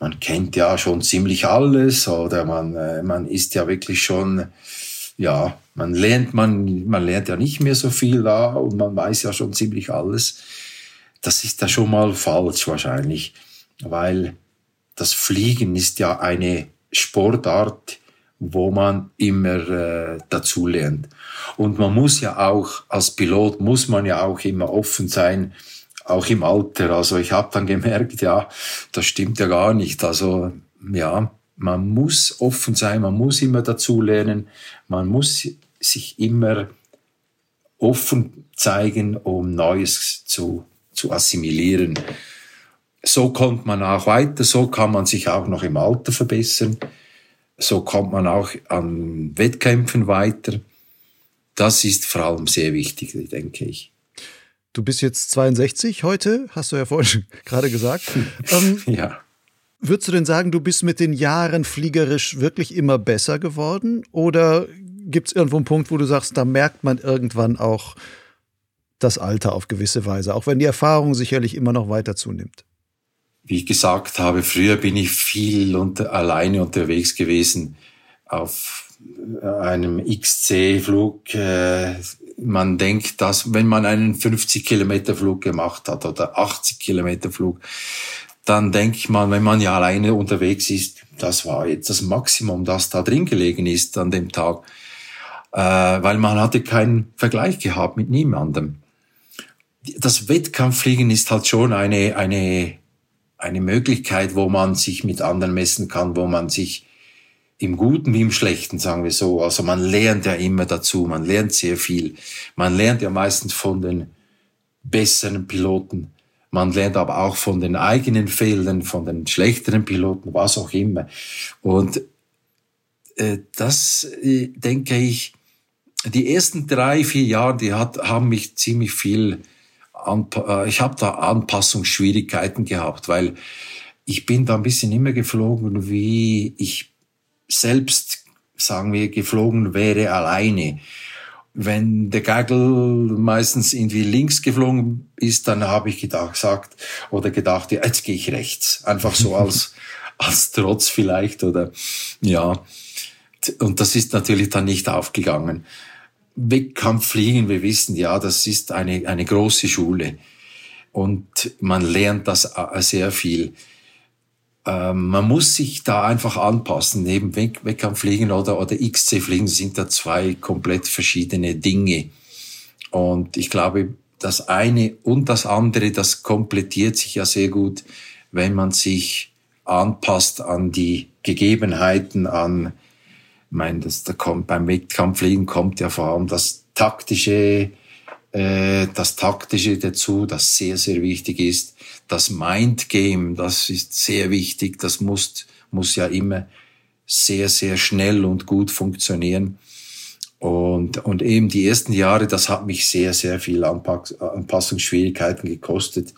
man kennt ja schon ziemlich alles oder man, äh, man ist ja wirklich schon, ja, man lernt, man, man lernt ja nicht mehr so viel da und man weiß ja schon ziemlich alles. Das ist ja schon mal falsch wahrscheinlich, weil das Fliegen ist ja eine Sportart, wo man immer äh, dazu lernt. Und man muss ja auch, als Pilot muss man ja auch immer offen sein, auch im Alter. Also ich habe dann gemerkt, ja, das stimmt ja gar nicht. Also ja, man muss offen sein, man muss immer dazulernen, man muss sich immer offen zeigen, um Neues zu, zu assimilieren. So kommt man auch weiter, so kann man sich auch noch im Alter verbessern, so kommt man auch an Wettkämpfen weiter. Das ist vor allem sehr wichtig, denke ich. Du bist jetzt 62 heute, hast du ja vorhin gerade gesagt. Ähm, ja. Würdest du denn sagen, du bist mit den Jahren fliegerisch wirklich immer besser geworden? Oder gibt es irgendwo einen Punkt, wo du sagst, da merkt man irgendwann auch das Alter auf gewisse Weise, auch wenn die Erfahrung sicherlich immer noch weiter zunimmt? Wie ich gesagt habe, früher bin ich viel unter, alleine unterwegs gewesen auf einem XC-Flug. Äh, man denkt, dass wenn man einen 50 Kilometer Flug gemacht hat oder 80 Kilometer Flug, dann denke ich mal, wenn man ja alleine unterwegs ist, das war jetzt das Maximum, das da drin gelegen ist an dem Tag, äh, weil man hatte keinen Vergleich gehabt mit niemandem. Das Wettkampffliegen ist halt schon eine, eine, eine Möglichkeit, wo man sich mit anderen messen kann, wo man sich im Guten wie im Schlechten, sagen wir so. Also man lernt ja immer dazu, man lernt sehr viel. Man lernt ja meistens von den besseren Piloten. Man lernt aber auch von den eigenen Fehlern, von den schlechteren Piloten, was auch immer. Und äh, das, äh, denke ich, die ersten drei, vier Jahre, die hat, haben mich ziemlich viel, äh, ich habe da Anpassungsschwierigkeiten gehabt, weil ich bin da ein bisschen immer geflogen, wie ich selbst, sagen wir, geflogen wäre alleine. Wenn der Gagel meistens irgendwie links geflogen ist, dann habe ich gedacht, gesagt oder gedacht, ja, jetzt gehe ich rechts. Einfach so als, als Trotz vielleicht oder ja. Und das ist natürlich dann nicht aufgegangen. Wettkampffliegen, wir wissen ja, das ist eine, eine große Schule. Und man lernt das äh, sehr viel. Ähm, man muss sich da einfach anpassen. Neben Wettkampffliegen oder, oder XC-Fliegen sind da zwei komplett verschiedene Dinge. Und ich glaube, das eine und das andere, das komplettiert sich ja sehr gut, wenn man sich anpasst an die Gegebenheiten, an, meine, das, da kommt, beim Wettkampffliegen kommt ja vor allem das taktische, äh, das taktische dazu, das sehr, sehr wichtig ist das Mindgame, das ist sehr wichtig, das muss, muss ja immer sehr, sehr schnell und gut funktionieren. Und, und eben die ersten Jahre, das hat mich sehr, sehr viel Anpassungsschwierigkeiten gekostet.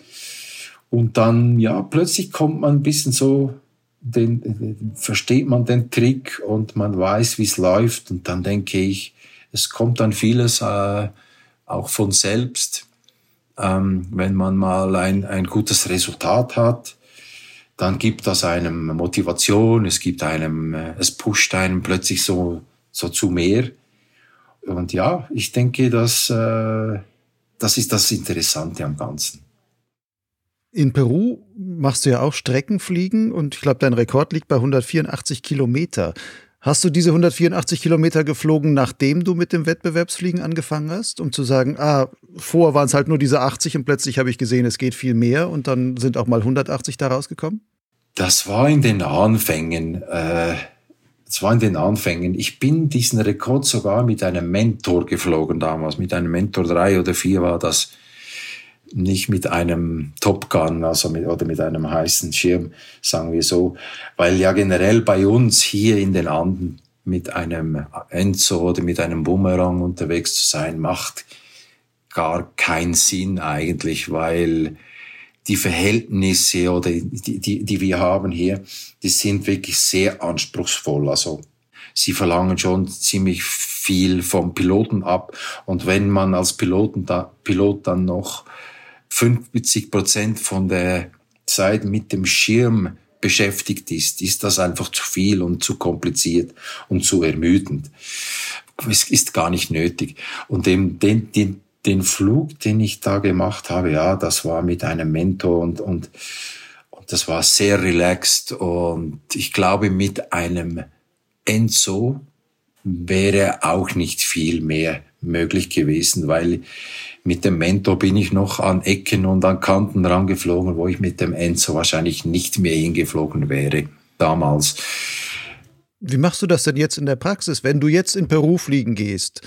Und dann, ja, plötzlich kommt man ein bisschen so, den, versteht man den Trick und man weiß, wie es läuft. Und dann denke ich, es kommt dann vieles äh, auch von selbst ähm, wenn man mal ein, ein gutes Resultat hat, dann gibt das einem Motivation, es gibt einem, äh, es pusht einem plötzlich so, so zu mehr. Und ja, ich denke, dass, äh, das ist das Interessante am Ganzen. In Peru machst du ja auch Streckenfliegen und ich glaube, dein Rekord liegt bei 184 Kilometer. Hast du diese 184 Kilometer geflogen, nachdem du mit dem Wettbewerbsfliegen angefangen hast, um zu sagen, ah, vor waren es halt nur diese 80 und plötzlich habe ich gesehen, es geht viel mehr und dann sind auch mal 180 da rausgekommen? Das war in den Anfängen. Äh, das war in den Anfängen. Ich bin diesen Rekord sogar mit einem Mentor geflogen damals. Mit einem Mentor drei oder vier war das nicht mit einem Top Gun, also mit, oder mit einem heißen Schirm, sagen wir so, weil ja generell bei uns hier in den Anden mit einem Enzo oder mit einem Boomerang unterwegs zu sein, macht gar keinen Sinn eigentlich, weil die Verhältnisse oder die, die, die wir haben hier, die sind wirklich sehr anspruchsvoll. Also sie verlangen schon ziemlich viel vom Piloten ab. Und wenn man als Piloten da, Pilot dann noch 50 Prozent von der Zeit mit dem Schirm beschäftigt ist, ist das einfach zu viel und zu kompliziert und zu ermüdend. Es ist gar nicht nötig. Und den, den, den, Flug, den ich da gemacht habe, ja, das war mit einem Mentor und, und, und das war sehr relaxed und ich glaube mit einem Enzo wäre auch nicht viel mehr möglich gewesen, weil Mit dem Mentor bin ich noch an Ecken und an Kanten rangeflogen, wo ich mit dem Enzo wahrscheinlich nicht mehr hingeflogen wäre damals. Wie machst du das denn jetzt in der Praxis, wenn du jetzt in Peru fliegen gehst?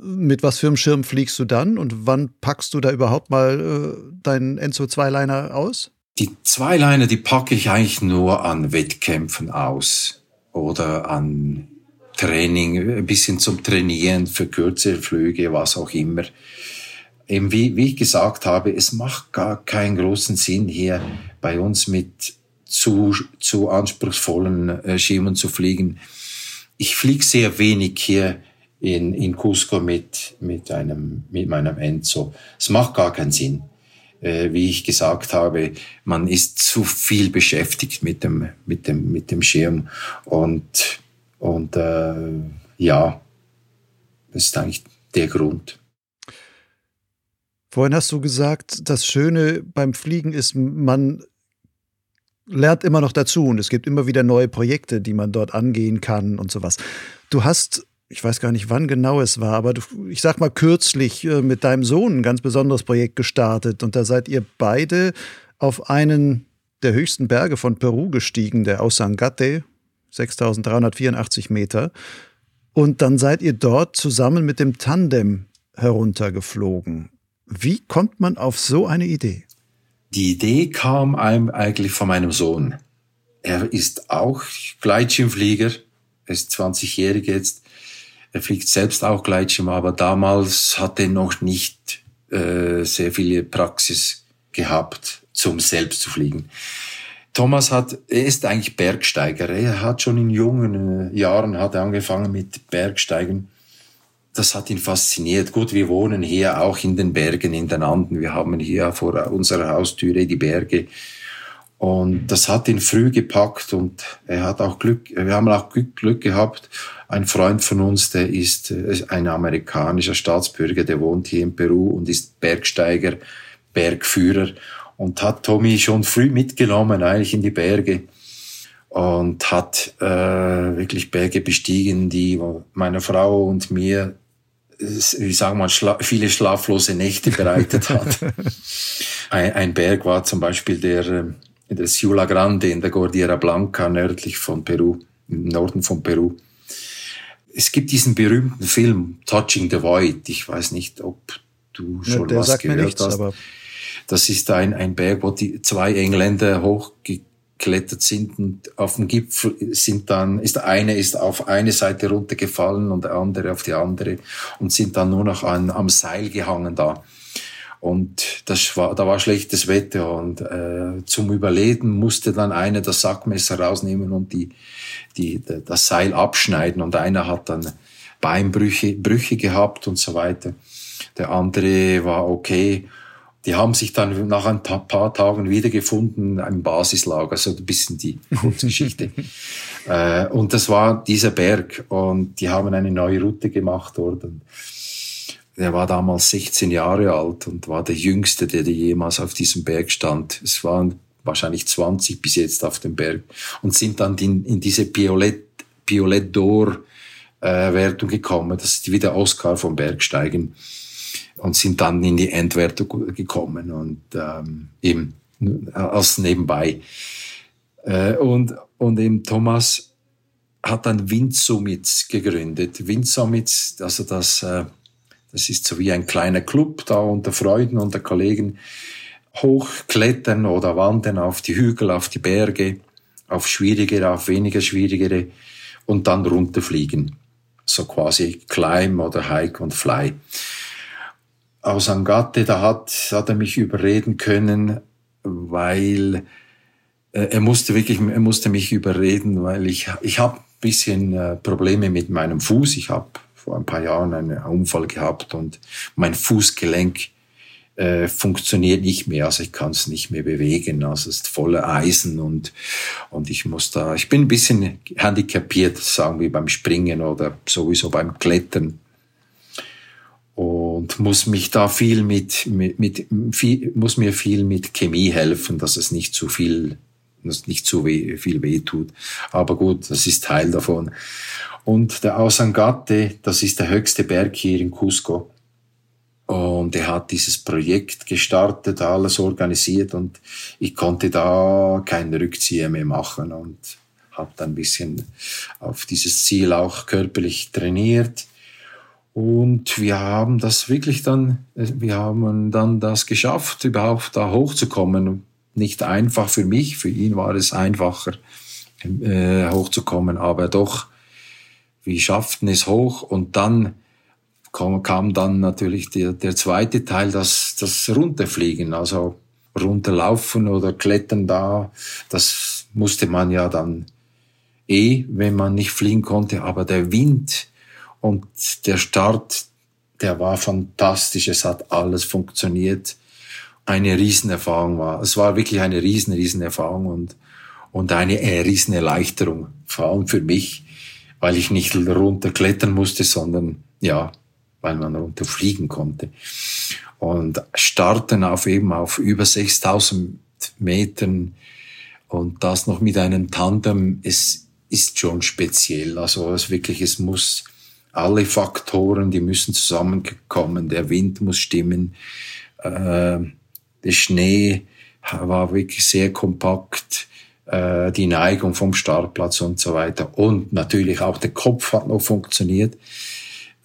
Mit was für einem Schirm fliegst du dann und wann packst du da überhaupt mal äh, deinen Enzo Zweiliner aus? Die Zweiliner, die packe ich eigentlich nur an Wettkämpfen aus oder an Training, ein bisschen zum Trainieren für kürzere Flüge, was auch immer. Eben wie, wie ich gesagt habe, es macht gar keinen großen Sinn hier bei uns mit zu, zu anspruchsvollen äh, Schirmen zu fliegen. Ich fliege sehr wenig hier in, in Cusco mit, mit, einem, mit meinem Enzo. Es macht gar keinen Sinn. Äh, wie ich gesagt habe, man ist zu viel beschäftigt mit dem, mit dem, mit dem Schirm und und äh, ja, das ist eigentlich der Grund. Vorhin hast du gesagt, das Schöne beim Fliegen ist, man lernt immer noch dazu und es gibt immer wieder neue Projekte, die man dort angehen kann und sowas. Du hast, ich weiß gar nicht, wann genau es war, aber du, ich sag mal kürzlich äh, mit deinem Sohn ein ganz besonderes Projekt gestartet und da seid ihr beide auf einen der höchsten Berge von Peru gestiegen, der Ausangate, 6384 Meter. Und dann seid ihr dort zusammen mit dem Tandem heruntergeflogen. Wie kommt man auf so eine Idee? Die Idee kam einem eigentlich von meinem Sohn. Er ist auch Gleitschirmflieger. Er ist 20-jährig jetzt. Er fliegt selbst auch Gleitschirm, aber damals hat er noch nicht äh, sehr viel Praxis gehabt, zum selbst zu fliegen. Thomas hat, er ist eigentlich Bergsteiger. Er hat schon in jungen äh, Jahren hat er angefangen mit Bergsteigen. Das hat ihn fasziniert. Gut, wir wohnen hier auch in den Bergen, in den Anden. Wir haben hier vor unserer Haustüre die Berge. Und das hat ihn früh gepackt und er hat auch Glück, wir haben auch Glück, gehabt. Ein Freund von uns, der ist äh, ein amerikanischer Staatsbürger, der wohnt hier in Peru und ist Bergsteiger, Bergführer und hat Tommy schon früh mitgenommen, eigentlich in die Berge und hat äh, wirklich Berge bestiegen, die meiner Frau und mir, wie sagen wir, schla viele schlaflose Nächte bereitet hat. ein, ein, Berg war zum Beispiel der, äh, der Ciula Grande in der Cordillera Blanca nördlich von Peru, im Norden von Peru. Es gibt diesen berühmten Film Touching the Void. Ich weiß nicht, ob du schon ja, was gehört nichts, hast. Das ist ein, ein Berg, wo die zwei Engländer hochgeklettert sind und auf dem Gipfel sind dann, ist der eine ist auf eine Seite runtergefallen und der andere auf die andere und sind dann nur noch an, am Seil gehangen da. Und das war, da war schlechtes Wetter und äh, zum Überleben musste dann einer das Sackmesser rausnehmen und die, die, das Seil abschneiden und einer hat dann Beinbrüche Brüche gehabt und so weiter. Der andere war okay die haben sich dann nach ein paar, Tagen wiedergefunden im Basislager, so ein bisschen die Kurzgeschichte. äh, und das war dieser Berg und die haben eine neue Route gemacht dort. Und er war damals 16 Jahre alt und war der Jüngste, der jemals auf diesem Berg stand. Es waren wahrscheinlich 20 bis jetzt auf dem Berg und sind dann in, in diese Piolet, Piolet d'Or äh, Wertung gekommen. Das ist wie der Oscar vom Bergsteigen und sind dann in die Endwertung gekommen und ähm, eben als nebenbei. Äh, und, und eben Thomas hat dann Windsummits gegründet. Windsummits, also das, äh, das ist so wie ein kleiner Club da unter Freunden, unter Kollegen, hochklettern oder wandern auf die Hügel, auf die Berge, auf schwierigere, auf weniger schwierigere und dann runterfliegen. So quasi Climb oder Hike und Fly aus Angate, da hat, hat er mich überreden können, weil äh, er musste wirklich, er musste mich überreden, weil ich, ich habe bisschen äh, Probleme mit meinem Fuß. Ich habe vor ein paar Jahren einen Unfall gehabt und mein Fußgelenk äh, funktioniert nicht mehr, also ich kann es nicht mehr bewegen, also es ist voller Eisen und, und ich muss da, ich bin ein bisschen handicapiert, sagen wir beim Springen oder sowieso beim Klettern und muss mich da viel mit, mit, mit viel, muss mir viel mit Chemie helfen, dass es nicht zu viel, dass nicht zu weh, viel weh tut. Aber gut, das ist Teil davon. Und der Ausangate, das ist der höchste Berg hier in Cusco. Und er hat dieses Projekt gestartet, alles organisiert und ich konnte da keinen Rückzieher mehr machen und habe dann ein bisschen auf dieses Ziel auch körperlich trainiert. Und wir haben das wirklich dann, wir haben dann das geschafft, überhaupt da hochzukommen. Nicht einfach für mich, für ihn war es einfacher, äh, hochzukommen, aber doch, wir schafften es hoch und dann kam, kam dann natürlich der, der zweite Teil, das, das Runterfliegen, also runterlaufen oder klettern da, das musste man ja dann eh, wenn man nicht fliegen konnte, aber der Wind und der Start, der war fantastisch, es hat alles funktioniert. Eine Riesenerfahrung war, es war wirklich eine riesen, riesen Erfahrung und, und eine äh, Riesenerleichterung, vor allem für mich, weil ich nicht runterklettern musste, sondern ja, weil man runterfliegen konnte. Und starten auf eben auf über 6000 Metern und das noch mit einem Tandem, es ist schon speziell. Also es wirklich, es muss alle Faktoren, die müssen zusammenkommen. Der Wind muss stimmen. Äh, der Schnee war wirklich sehr kompakt. Äh, die Neigung vom Startplatz und so weiter. Und natürlich auch der Kopf hat noch funktioniert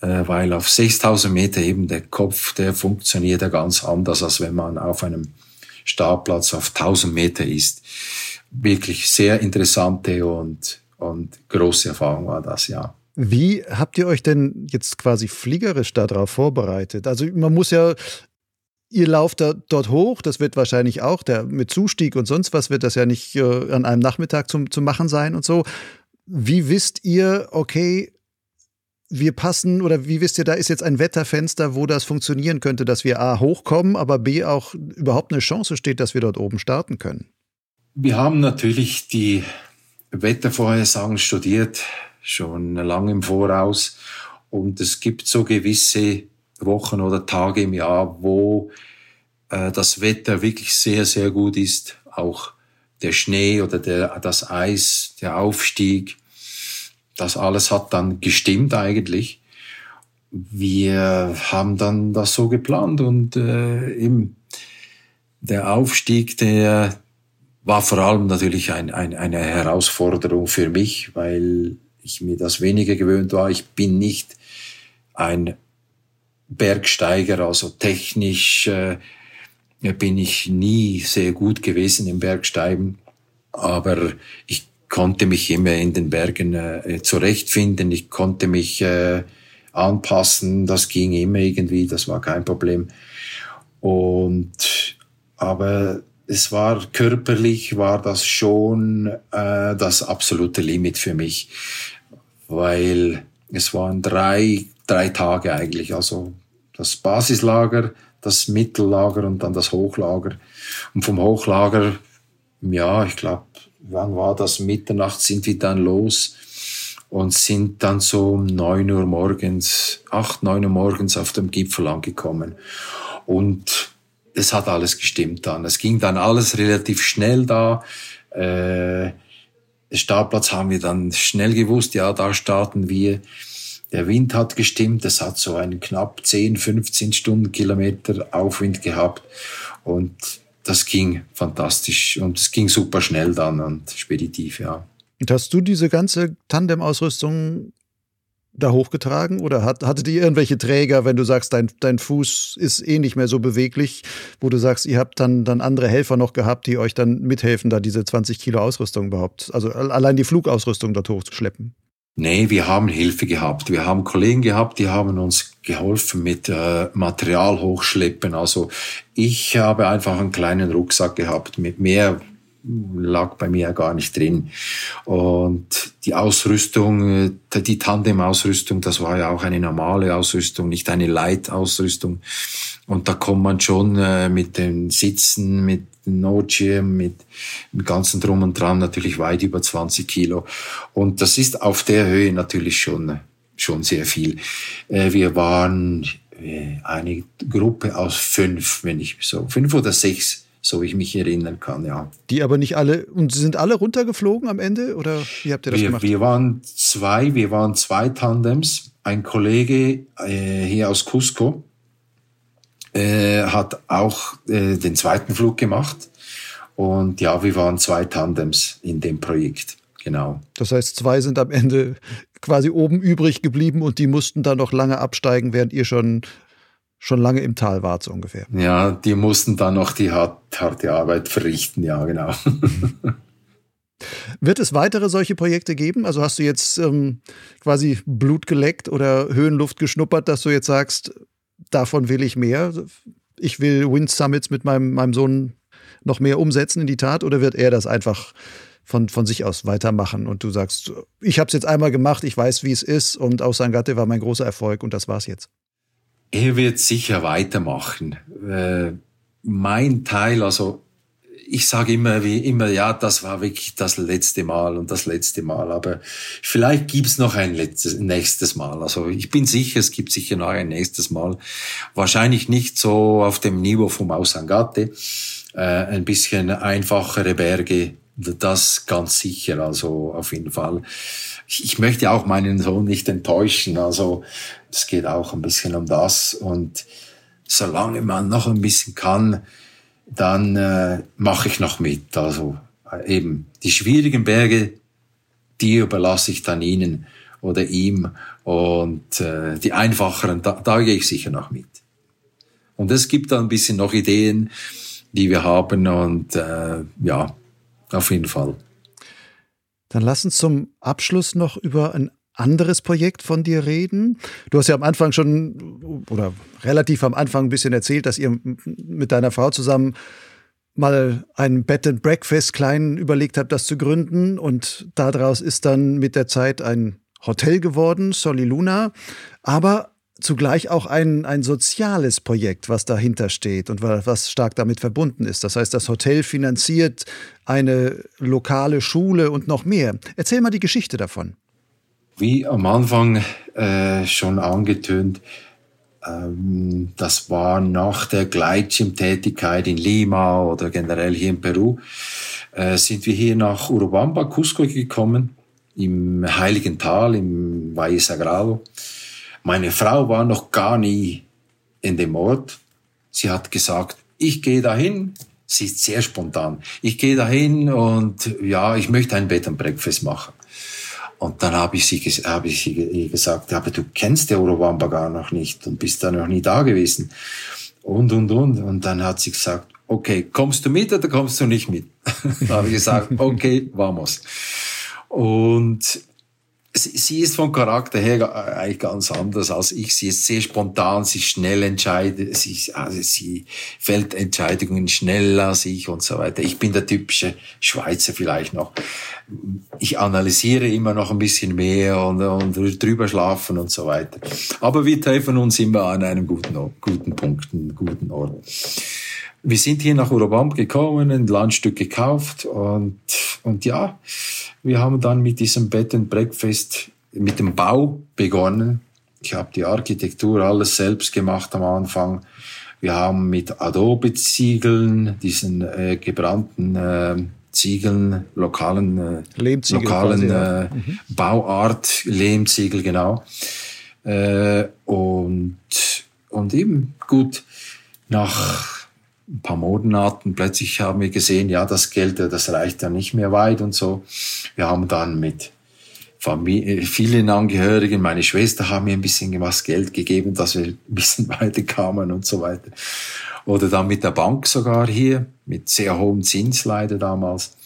äh, weil auf 6000 Meter eben der Kopf, der funktioniert ja ganz anders, als wenn man auf einem Startplatz auf 1000 Meter ist. Wirklich sehr interessante und, und große Erfahrung war das, ja. Wie habt ihr euch denn jetzt quasi fliegerisch darauf vorbereitet? Also man muss ja Ihr lauft da dort hoch, das wird wahrscheinlich auch, der mit Zustieg und sonst was wird das ja nicht äh, an einem Nachmittag zum, zu machen sein und so. Wie wisst ihr, okay, wir passen oder wie wisst ihr, da ist jetzt ein Wetterfenster, wo das funktionieren könnte, dass wir A hochkommen, aber B auch überhaupt eine Chance steht, dass wir dort oben starten können? Wir haben natürlich die Wettervorhersagen studiert, schon lange im Voraus. Und es gibt so gewisse Wochen oder Tage im Jahr, wo äh, das Wetter wirklich sehr, sehr gut ist. Auch der Schnee oder der, das Eis, der Aufstieg das alles hat dann gestimmt eigentlich. Wir haben dann das so geplant und äh, eben der Aufstieg, der war vor allem natürlich ein, ein, eine Herausforderung für mich, weil ich mir das weniger gewöhnt war. Ich bin nicht ein Bergsteiger, also technisch äh, bin ich nie sehr gut gewesen im Bergsteigen, aber ich konnte mich immer in den Bergen äh, zurechtfinden, ich konnte mich äh, anpassen, das ging immer irgendwie, das war kein Problem. Und aber es war körperlich war das schon äh, das absolute Limit für mich, weil es waren drei drei Tage eigentlich, also das Basislager, das Mittellager und dann das Hochlager. Und vom Hochlager, ja, ich glaube wann war das? Mitternacht sind wir dann los und sind dann so um neun Uhr morgens, acht, neun Uhr morgens auf dem Gipfel angekommen. Und es hat alles gestimmt dann. Es ging dann alles relativ schnell da. Äh, Startplatz haben wir dann schnell gewusst, ja, da starten wir. Der Wind hat gestimmt, es hat so einen knapp 10, 15 Stundenkilometer Aufwind gehabt. Und das ging fantastisch und es ging super schnell dann und speditiv, ja. Und hast du diese ganze Tandem-Ausrüstung da hochgetragen oder hat, hattet ihr irgendwelche Träger, wenn du sagst, dein, dein Fuß ist eh nicht mehr so beweglich, wo du sagst, ihr habt dann, dann andere Helfer noch gehabt, die euch dann mithelfen, da diese 20 Kilo Ausrüstung überhaupt, also allein die Flugausrüstung dort hochzuschleppen? Nee, wir haben Hilfe gehabt. Wir haben Kollegen gehabt, die haben uns geholfen mit äh, Material hochschleppen. Also ich habe einfach einen kleinen Rucksack gehabt. Mit mehr lag bei mir gar nicht drin. Und die Ausrüstung, äh, die Tandem-Ausrüstung, das war ja auch eine normale Ausrüstung, nicht eine Light-Ausrüstung. Und da kommt man schon äh, mit den Sitzen, mit Notschirm, mit, mit ganzen Drum und Dran natürlich weit über 20 Kilo. Und das ist auf der Höhe natürlich schon, schon sehr viel. Äh, wir waren äh, eine Gruppe aus fünf, wenn ich so, fünf oder sechs, so ich mich erinnern kann, ja. Die aber nicht alle, und sind alle runtergeflogen am Ende, oder wie habt ihr das wir, gemacht? Wir waren zwei, wir waren zwei Tandems, ein Kollege äh, hier aus Cusco, äh, hat auch äh, den zweiten Flug gemacht. Und ja, wir waren zwei Tandems in dem Projekt. Genau. Das heißt, zwei sind am Ende quasi oben übrig geblieben und die mussten dann noch lange absteigen, während ihr schon schon lange im Tal wart, so ungefähr. Ja, die mussten dann noch die harte Arbeit verrichten, ja, genau. Wird es weitere solche Projekte geben? Also hast du jetzt ähm, quasi Blut geleckt oder Höhenluft geschnuppert, dass du jetzt sagst, davon will ich mehr? Ich will Wind Summits mit meinem, meinem Sohn noch mehr umsetzen in die Tat oder wird er das einfach von, von sich aus weitermachen und du sagst, ich habe es jetzt einmal gemacht, ich weiß, wie es ist und aus Gatte war mein großer Erfolg und das war's jetzt? Er wird sicher weitermachen. Äh, mein Teil, also ich sage immer wie immer, ja, das war wirklich das letzte Mal und das letzte Mal. Aber vielleicht gibt's noch ein letztes, nächstes Mal. Also ich bin sicher, es gibt sicher noch ein nächstes Mal. Wahrscheinlich nicht so auf dem Niveau vom Ausangate. Äh, ein bisschen einfachere Berge, das ganz sicher. Also auf jeden Fall. Ich, ich möchte auch meinen Sohn nicht enttäuschen. Also es geht auch ein bisschen um das. Und solange man noch ein bisschen kann, dann äh, mache ich noch mit. Also äh, eben die schwierigen Berge, die überlasse ich dann Ihnen oder ihm und äh, die einfacheren, da, da gehe ich sicher noch mit. Und es gibt dann ein bisschen noch Ideen, die wir haben und äh, ja, auf jeden Fall. Dann lass uns zum Abschluss noch über ein anderes Projekt von dir reden? Du hast ja am Anfang schon oder relativ am Anfang ein bisschen erzählt, dass ihr mit deiner Frau zusammen mal ein Bed and Breakfast klein überlegt habt, das zu gründen und daraus ist dann mit der Zeit ein Hotel geworden, Soli Luna, aber zugleich auch ein, ein soziales Projekt, was dahinter steht und was stark damit verbunden ist. Das heißt, das Hotel finanziert eine lokale Schule und noch mehr. Erzähl mal die Geschichte davon. Wie am Anfang äh, schon angetönt, ähm, das war nach der Gleitschirmtätigkeit in Lima oder generell hier in Peru, äh, sind wir hier nach Urubamba, Cusco gekommen, im Heiligen Tal, im Valle Sagrado. Meine Frau war noch gar nie in dem Ort. Sie hat gesagt, ich gehe dahin. Sie ist sehr spontan. Ich gehe dahin und ja, ich möchte ein Bett and Breakfast machen. Und dann habe ich, sie, ich sie gesagt, aber du kennst der Urubamba gar noch nicht und bist da noch nie da gewesen. Und, und, und. Und dann hat sie gesagt, okay, kommst du mit oder kommst du nicht mit? da habe ich gesagt, okay, vamos. Und sie, ist vom Charakter her eigentlich ganz anders als ich. Sie ist sehr spontan, sie schnell entscheidet, sie, also sie fällt Entscheidungen schneller als ich und so weiter. Ich bin der typische Schweizer vielleicht noch. Ich analysiere immer noch ein bisschen mehr und, und drüber schlafen und so weiter. Aber wir treffen uns immer an einem guten, guten Punkt, einem guten Ort. Wir sind hier nach Urobamb gekommen, ein Landstück gekauft und, und ja, wir haben dann mit diesem Bed and Breakfast, mit dem Bau begonnen. Ich habe die Architektur alles selbst gemacht am Anfang. Wir haben mit Adobe-Ziegeln, diesen äh, gebrannten äh, Ziegeln, lokalen, äh, lokalen quasi, ja. äh, mhm. Bauart, Lehmziegel, genau. Äh, und, und eben gut, nach ein paar Monaten plötzlich haben wir gesehen, ja, das Geld, das reicht ja nicht mehr weit und so. Wir haben dann mit Familie, vielen Angehörigen, meine Schwester haben mir ein bisschen was Geld gegeben, dass wir ein bisschen weiterkamen und so weiter. Oder dann mit der Bank sogar hier, mit sehr hohem Zins leider damals.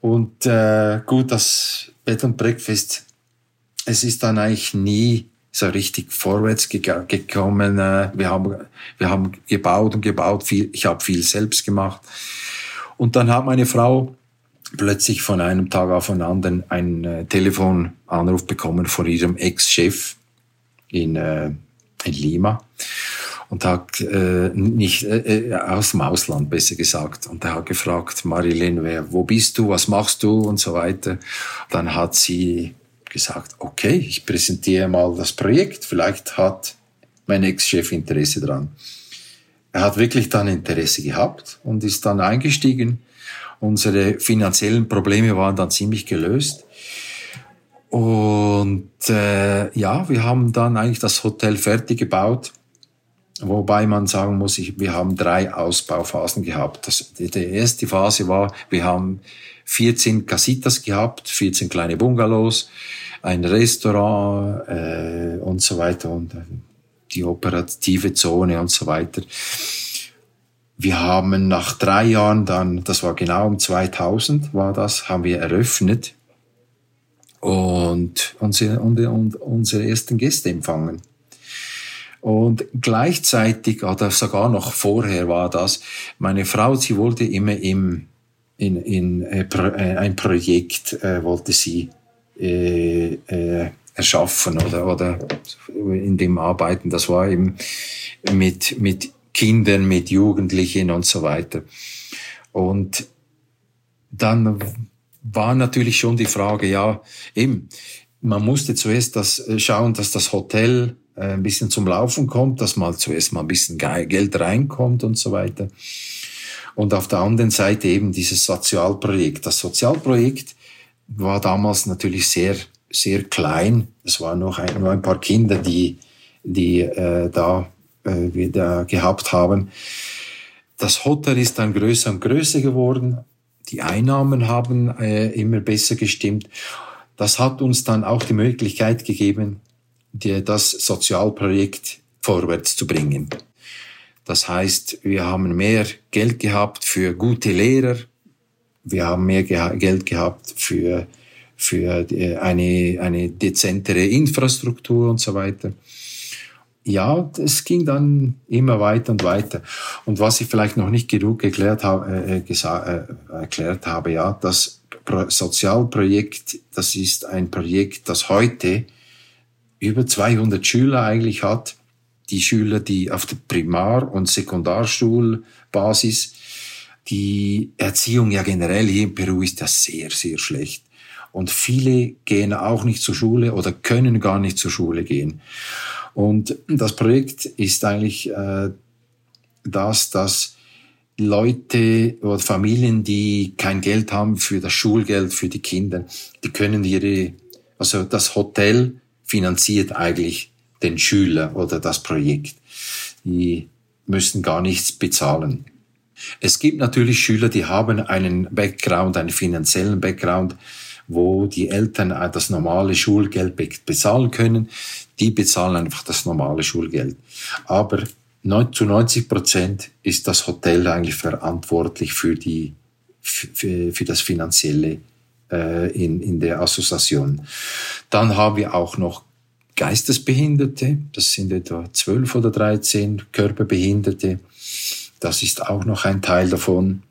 Und äh, gut, das Bett und Breakfast, es ist dann eigentlich nie so richtig vorwärts gekommen. Äh, wir haben, wir haben gebaut und gebaut. Viel, ich habe viel selbst gemacht. Und dann hat meine Frau plötzlich von einem Tag auf den anderen einen äh, Telefonanruf bekommen von ihrem Ex-Chef in, äh, in Lima und hat äh, nicht äh, äh, aus dem Ausland besser gesagt und er hat gefragt Marilyn wer wo bist du was machst du und so weiter dann hat sie gesagt, okay, ich präsentiere mal das Projekt, vielleicht hat mein Ex-Chef Interesse dran. Er hat wirklich dann Interesse gehabt und ist dann eingestiegen. Unsere finanziellen Probleme waren dann ziemlich gelöst. Und äh, ja, wir haben dann eigentlich das Hotel fertig gebaut. Wobei man sagen muss, ich, wir haben drei Ausbauphasen gehabt. Das, die, die erste Phase war, wir haben 14 Casitas gehabt, 14 kleine Bungalows, ein Restaurant äh, und so weiter und äh, die operative Zone und so weiter. Wir haben nach drei Jahren dann, das war genau um 2000 war das, haben wir eröffnet und unsere, und, und unsere ersten Gäste empfangen. Und gleichzeitig, oder sogar noch vorher war das, meine Frau, sie wollte immer im, in, in äh, äh, ein Projekt, äh, wollte sie äh, äh, erschaffen oder, oder in dem arbeiten. Das war eben mit, mit Kindern, mit Jugendlichen und so weiter. Und dann war natürlich schon die Frage, ja, eben, man musste zuerst das äh, schauen, dass das Hotel äh, ein bisschen zum Laufen kommt, dass mal zuerst mal ein bisschen Geld reinkommt und so weiter. Und auf der anderen Seite eben dieses Sozialprojekt. Das Sozialprojekt war damals natürlich sehr, sehr klein. Es waren noch ein, nur ein paar Kinder, die, die äh, da äh, wieder gehabt haben. Das Hotel ist dann größer und größer geworden. Die Einnahmen haben äh, immer besser gestimmt. Das hat uns dann auch die Möglichkeit gegeben, die, das Sozialprojekt vorwärts zu bringen. Das heißt, wir haben mehr Geld gehabt für gute Lehrer, wir haben mehr geha Geld gehabt für, für eine, eine dezentere Infrastruktur und so weiter. Ja, es ging dann immer weiter und weiter. Und was ich vielleicht noch nicht genug erklärt habe, äh, äh, erklärt habe, ja, das Sozialprojekt, das ist ein Projekt, das heute über 200 Schüler eigentlich hat. Die Schüler, die auf der Primar- und Sekundarschulbasis, die Erziehung ja generell hier in Peru ist ja sehr, sehr schlecht. Und viele gehen auch nicht zur Schule oder können gar nicht zur Schule gehen. Und das Projekt ist eigentlich äh, das, dass Leute oder Familien, die kein Geld haben für das Schulgeld für die Kinder, die können ihre, also das Hotel finanziert eigentlich den Schüler oder das Projekt. Die müssen gar nichts bezahlen. Es gibt natürlich Schüler, die haben einen Background, einen finanziellen Background, wo die Eltern das normale Schulgeld bezahlen können. Die bezahlen einfach das normale Schulgeld. Aber zu 90 Prozent ist das Hotel eigentlich verantwortlich für die für, für das finanzielle äh, in, in der Assoziation. Dann haben wir auch noch Geistesbehinderte, das sind etwa 12 oder 13 Körperbehinderte. Das ist auch noch ein Teil davon.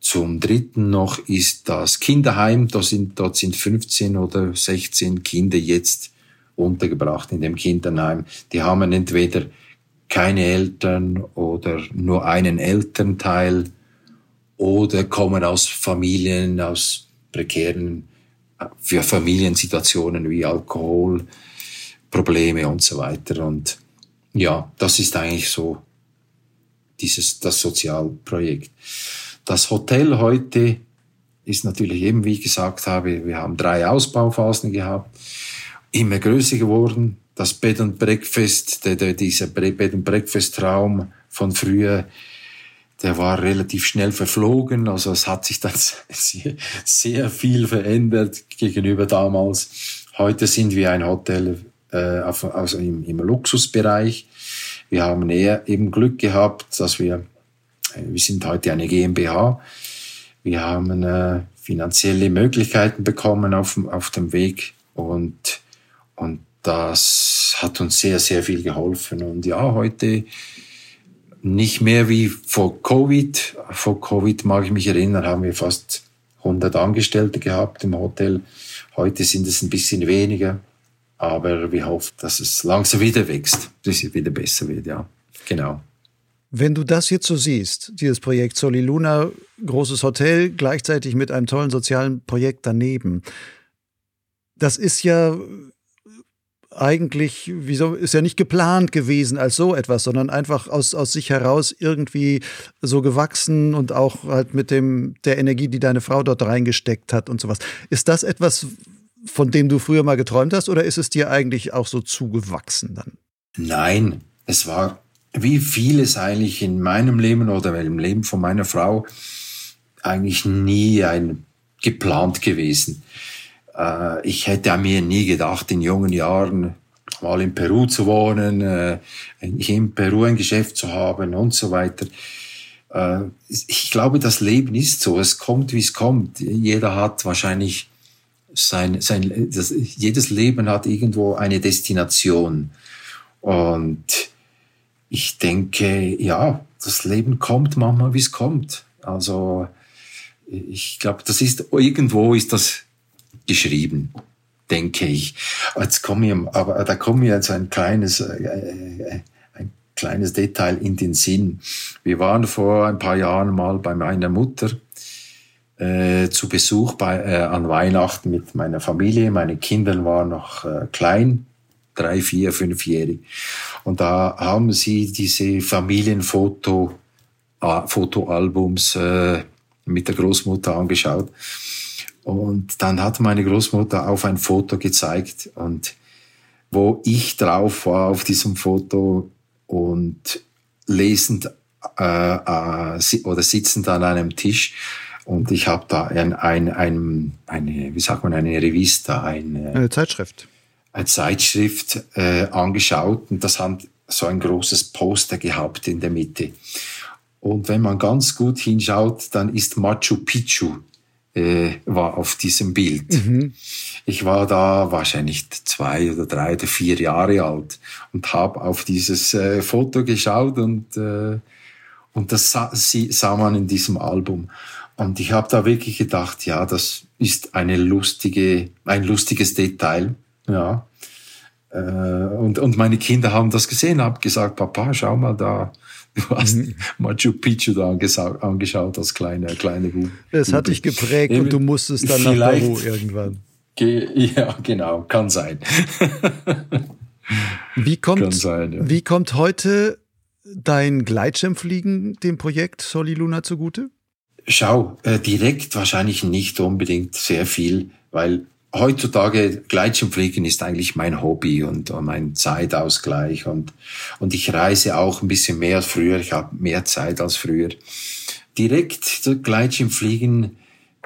Zum dritten noch ist das Kinderheim. Da sind, dort sind 15 oder 16 Kinder jetzt untergebracht in dem Kinderheim. Die haben entweder keine Eltern oder nur einen Elternteil oder kommen aus Familien, aus prekären für Familiensituationen wie Alkoholprobleme und so weiter. Und ja, das ist eigentlich so dieses, das Sozialprojekt. Das Hotel heute ist natürlich eben, wie ich gesagt habe, wir haben drei Ausbauphasen gehabt, immer größer geworden. Das Bed and Breakfast, der, der, dieser Bed and Breakfast Raum von früher, der war relativ schnell verflogen. Also es hat sich dann sehr, sehr viel verändert gegenüber damals. Heute sind wir ein Hotel äh, auf, also im, im Luxusbereich. Wir haben eher eben Glück gehabt, dass wir, äh, wir sind heute eine GmbH. Wir haben äh, finanzielle Möglichkeiten bekommen auf, auf dem Weg und, und das hat uns sehr, sehr viel geholfen. Und ja, heute nicht mehr wie vor Covid. Vor Covid mag ich mich erinnern, haben wir fast 100 Angestellte gehabt im Hotel. Heute sind es ein bisschen weniger, aber wir hoffen, dass es langsam wieder wächst, dass es wieder besser wird, ja. Genau. Wenn du das jetzt so siehst, dieses Projekt Soliluna, großes Hotel, gleichzeitig mit einem tollen sozialen Projekt daneben, das ist ja eigentlich, wieso, ist ja nicht geplant gewesen als so etwas, sondern einfach aus, aus sich heraus irgendwie so gewachsen und auch halt mit dem, der Energie, die deine Frau dort reingesteckt hat und sowas. Ist das etwas, von dem du früher mal geträumt hast oder ist es dir eigentlich auch so zugewachsen dann? Nein, es war wie vieles eigentlich in meinem Leben oder im Leben von meiner Frau eigentlich nie ein geplant gewesen. Äh, ich hätte mir nie gedacht, in jungen Jahren mal in Peru zu wohnen, äh, in Peru ein Geschäft zu haben und so weiter. Äh, ich glaube, das Leben ist so. Es kommt, wie es kommt. Jeder hat wahrscheinlich sein, sein das, jedes Leben hat irgendwo eine Destination. Und ich denke, ja, das Leben kommt manchmal, wie es kommt. Also, ich glaube, das ist, irgendwo ist das geschrieben, denke ich. Jetzt komme ich, aber da kommt mir jetzt ein kleines, äh, äh, ein kleines Detail in den Sinn. Wir waren vor ein paar Jahren mal bei meiner Mutter äh, zu Besuch bei, äh, an Weihnachten mit meiner Familie. Meine Kinder waren noch äh, klein, drei, vier, fünfjährig. Und da haben sie diese Familienfoto, äh, Fotoalbums äh, mit der Großmutter angeschaut. Und dann hat meine Großmutter auf ein Foto gezeigt und wo ich drauf war auf diesem Foto und lesend äh, äh, oder sitzend an einem Tisch und ich habe da ein, ein, ein, eine, wie sagt man, eine Revista, eine, eine Zeitschrift, eine Zeitschrift äh, angeschaut und das hat so ein großes Poster gehabt in der Mitte. Und wenn man ganz gut hinschaut, dann ist Machu Picchu äh, war auf diesem Bild. Mhm. Ich war da wahrscheinlich zwei oder drei oder vier Jahre alt und habe auf dieses äh, Foto geschaut und, äh, und das sah, sie, sah man in diesem Album. Und ich habe da wirklich gedacht, ja, das ist eine lustige, ein lustiges Detail. Ja. Äh, und, und meine Kinder haben das gesehen, haben gesagt, Papa, schau mal da, Du hast mhm. Machu Picchu da angeschaut, als kleiner kleine Bub. Das hat dich geprägt und du musstest dann nach Peru irgendwann. Ja, genau, kann sein. wie, kommt, sein, ja. wie kommt heute dein Gleitschirmfliegen dem Projekt Soli Luna zugute? Schau, äh, direkt wahrscheinlich nicht unbedingt sehr viel, weil heutzutage Gleitschirmfliegen ist eigentlich mein Hobby und, und mein Zeitausgleich und, und ich reise auch ein bisschen mehr als früher. Ich habe mehr Zeit als früher. Direkt Gleitschirmfliegen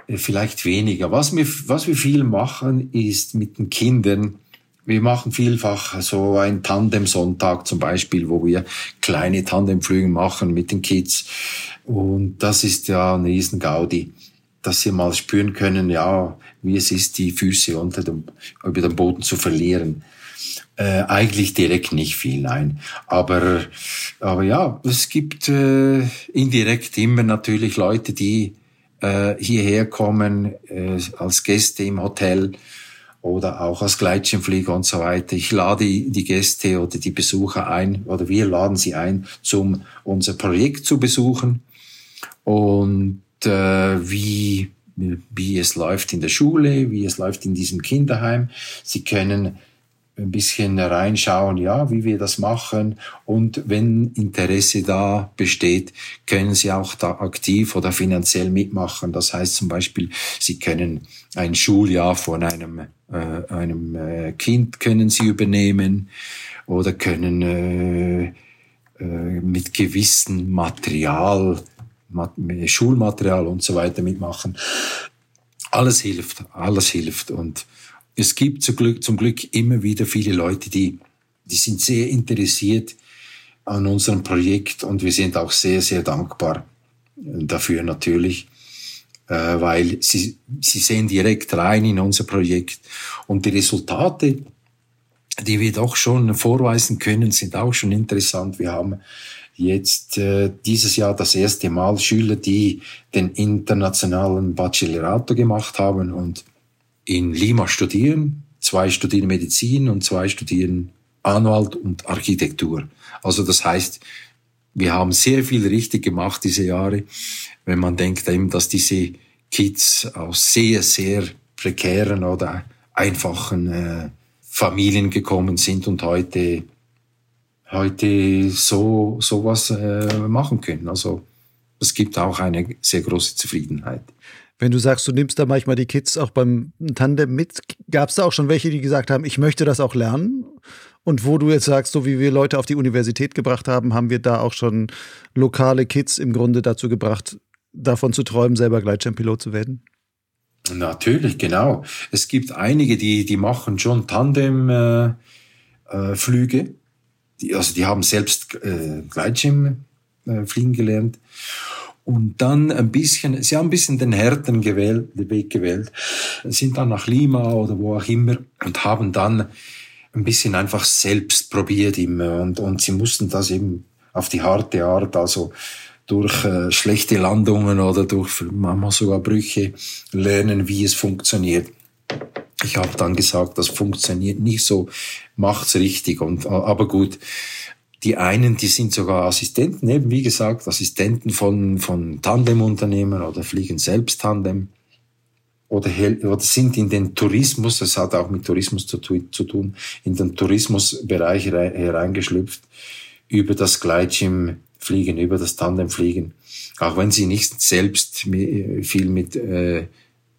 äh, vielleicht weniger. Was wir, was wir viel machen, ist mit den Kindern, wir machen vielfach so ein Tandem-Sonntag zum Beispiel, wo wir kleine Tandemflüge machen mit den Kids. Und das ist ja ein Riesengaudi dass sie mal spüren können, ja, wie es ist, die Füße unter dem, über dem Boden zu verlieren. Äh, eigentlich direkt nicht viel, nein. Aber, aber ja, es gibt äh, indirekt immer natürlich Leute, die äh, hierher kommen äh, als Gäste im Hotel oder auch als Gleitschirmflieger und so weiter. Ich lade die Gäste oder die Besucher ein oder wir laden sie ein, zum unser Projekt zu besuchen. Und äh, wie, wie es läuft in der Schule, wie es läuft in diesem Kinderheim. Sie können ein bisschen reinschauen, ja, wie wir das machen. Und wenn Interesse da besteht, können Sie auch da aktiv oder finanziell mitmachen. Das heißt zum Beispiel, Sie können ein Schuljahr von einem, äh, einem äh, Kind können Sie übernehmen oder können äh, äh, mit gewissen Material Schulmaterial und so weiter mitmachen. Alles hilft, alles hilft. Und es gibt zum Glück, zum Glück immer wieder viele Leute, die, die sind sehr interessiert an unserem Projekt und wir sind auch sehr, sehr dankbar dafür natürlich, äh, weil sie, sie sehen direkt rein in unser Projekt und die Resultate, die wir doch schon vorweisen können, sind auch schon interessant. Wir haben jetzt äh, dieses Jahr das erste Mal Schüler, die den internationalen Bachelerato gemacht haben und in Lima studieren. Zwei studieren Medizin und zwei studieren Anwalt und Architektur. Also das heißt, wir haben sehr viel richtig gemacht diese Jahre, wenn man denkt eben, dass diese Kids aus sehr, sehr prekären oder einfachen äh, Familien gekommen sind und heute heute so sowas äh, machen können. Also es gibt auch eine sehr große Zufriedenheit. Wenn du sagst, du nimmst da manchmal die Kids auch beim Tandem mit, gab es da auch schon welche, die gesagt haben, ich möchte das auch lernen? Und wo du jetzt sagst, so wie wir Leute auf die Universität gebracht haben, haben wir da auch schon lokale Kids im Grunde dazu gebracht, davon zu träumen, selber Gleitschirmpilot zu werden? Natürlich, genau. Es gibt einige, die, die machen schon Tandemflüge. Äh, äh, die, also die haben selbst äh, Gleitschirm äh, fliegen gelernt. Und dann ein bisschen, sie haben ein bisschen den härteren gewählt, den Weg gewählt, sind dann nach Lima oder wo auch immer und haben dann ein bisschen einfach selbst probiert immer und, und sie mussten das eben auf die harte Art, also durch äh, schlechte Landungen oder durch manchmal sogar Brüche lernen, wie es funktioniert. Ich habe dann gesagt, das funktioniert nicht so, macht's richtig. Und aber gut, die einen, die sind sogar Assistenten, eben wie gesagt, Assistenten von von Tandemunternehmen oder fliegen selbst Tandem oder, oder sind in den Tourismus, das hat auch mit Tourismus zu, zu tun, in den Tourismusbereich hereingeschlüpft über das Gleitschirm fliegen, über das Tandem fliegen. Auch wenn sie nicht selbst viel mit äh,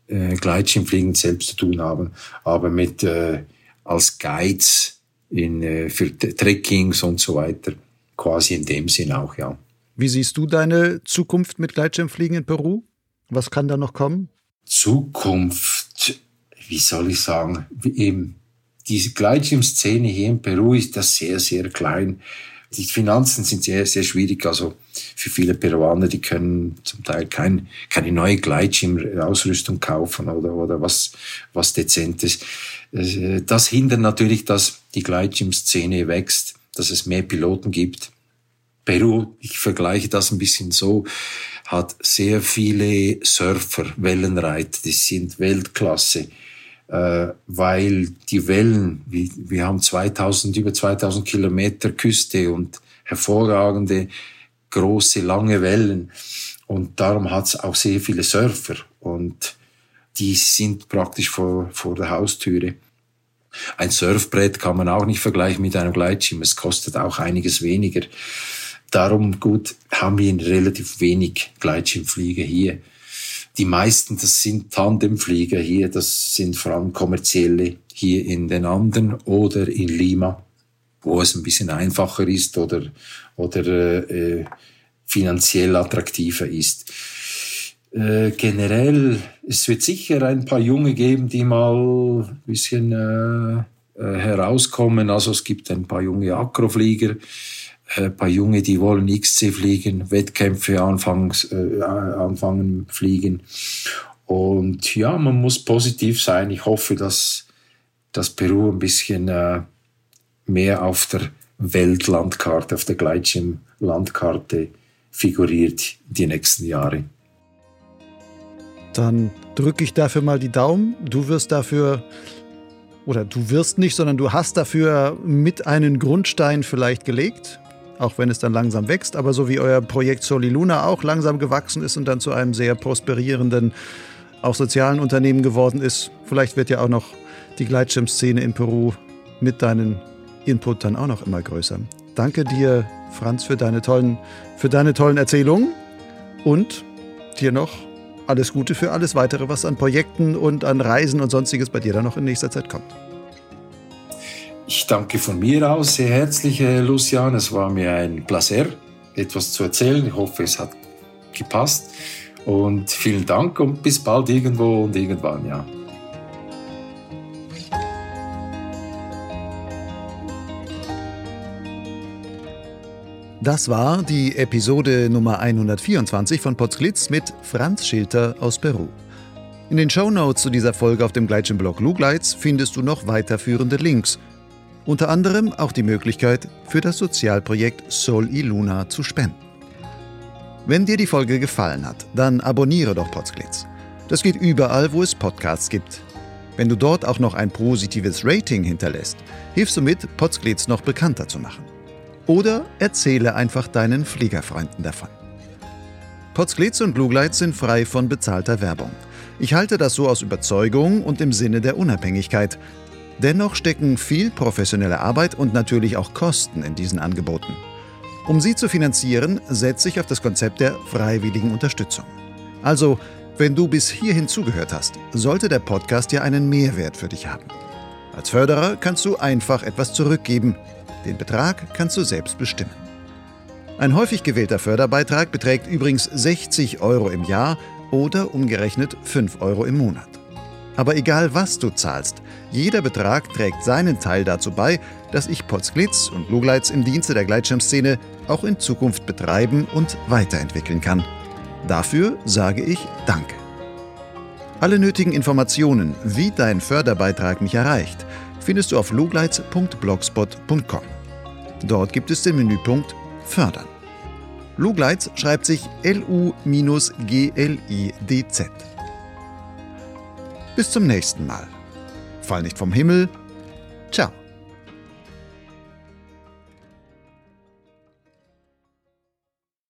äh, Gleitschirmfliegen selbst zu tun haben, aber mit äh, als Guides in, äh, für Trekkings und so weiter, quasi in dem Sinn auch, ja. Wie siehst du deine Zukunft mit Gleitschirmfliegen in Peru? Was kann da noch kommen? Zukunft, wie soll ich sagen, eben diese Gleitschirmszene hier in Peru ist das sehr, sehr klein die Finanzen sind sehr, sehr schwierig. Also für viele Peruaner, die können zum Teil kein, keine neue Gleitschirmausrüstung kaufen oder, oder was, was Dezentes. Äh, das hindert natürlich, dass die Gleitschirmszene wächst, dass es mehr Piloten gibt. Peru, ich vergleiche das ein bisschen so, hat sehr viele Surfer, Wellenreiter, die sind Weltklasse äh, weil die Wellen, wie, wir haben 2000, über 2000 Kilometer Küste und hervorragende, große, lange Wellen. Und darum hat es auch sehr viele Surfer und die sind praktisch vor, vor der Haustüre. Ein Surfbrett kann man auch nicht vergleichen mit einem Gleitschirm. Es kostet auch einiges weniger. Darum gut haben wir relativ wenig Gleitschirmflieger hier. Die meisten, das sind Tandemflieger hier, das sind vor allem kommerzielle hier in den Anden oder in Lima, wo es ein bisschen einfacher ist oder, oder äh, finanziell attraktiver ist. Äh, generell, es wird sicher ein paar Junge geben, die mal ein bisschen äh, äh, herauskommen. Also es gibt ein paar junge Akroflieger, ein äh, paar Junge, die wollen XC fliegen, Wettkämpfe anfangs, äh, anfangen fliegen. Und ja, man muss positiv sein. Ich hoffe, dass, dass Peru ein bisschen mehr auf der Weltlandkarte, auf der Gleitschirmlandkarte figuriert die nächsten Jahre. Dann drücke ich dafür mal die Daumen. Du wirst dafür, oder du wirst nicht, sondern du hast dafür mit einen Grundstein vielleicht gelegt auch wenn es dann langsam wächst, aber so wie euer Projekt Soliluna auch langsam gewachsen ist und dann zu einem sehr prosperierenden, auch sozialen Unternehmen geworden ist. Vielleicht wird ja auch noch die Gleitschirmszene in Peru mit deinen Input dann auch noch immer größer. Danke dir, Franz, für deine tollen, für deine tollen Erzählungen und dir noch alles Gute für alles weitere, was an Projekten und an Reisen und sonstiges bei dir dann noch in nächster Zeit kommt. Ich danke von mir aus sehr herzlich, Lucian. Es war mir ein Placer, etwas zu erzählen. Ich hoffe, es hat gepasst. Und vielen Dank und bis bald irgendwo und irgendwann, ja. Das war die Episode Nummer 124 von Potsglitz mit Franz Schilter aus Peru. In den Show Notes zu dieser Folge auf dem Gleitschirmblog Lugleitz findest du noch weiterführende Links – unter anderem auch die Möglichkeit, für das Sozialprojekt Sol y Luna zu spenden. Wenn dir die Folge gefallen hat, dann abonniere doch Potsglitz. Das geht überall, wo es Podcasts gibt. Wenn du dort auch noch ein positives Rating hinterlässt, hilfst du mit, Potsglitz noch bekannter zu machen. Oder erzähle einfach deinen Fliegerfreunden davon. Potsglitz und Bluglight sind frei von bezahlter Werbung. Ich halte das so aus Überzeugung und im Sinne der Unabhängigkeit, Dennoch stecken viel professionelle Arbeit und natürlich auch Kosten in diesen Angeboten. Um sie zu finanzieren, setze ich auf das Konzept der freiwilligen Unterstützung. Also, wenn du bis hierhin zugehört hast, sollte der Podcast ja einen Mehrwert für dich haben. Als Förderer kannst du einfach etwas zurückgeben. Den Betrag kannst du selbst bestimmen. Ein häufig gewählter Förderbeitrag beträgt übrigens 60 Euro im Jahr oder umgerechnet 5 Euro im Monat. Aber egal was du zahlst, jeder Betrag trägt seinen Teil dazu bei, dass ich Potsglitz und Lugleitz im Dienste der Gleitschirmszene auch in Zukunft betreiben und weiterentwickeln kann. Dafür sage ich Danke. Alle nötigen Informationen, wie dein Förderbeitrag mich erreicht, findest du auf lugleitz.blogspot.com. Dort gibt es den Menüpunkt Fördern. Lugleitz schreibt sich L-U-G-L-I-D-Z. Bis zum nächsten Mal. Fall nicht vom Himmel. Ciao.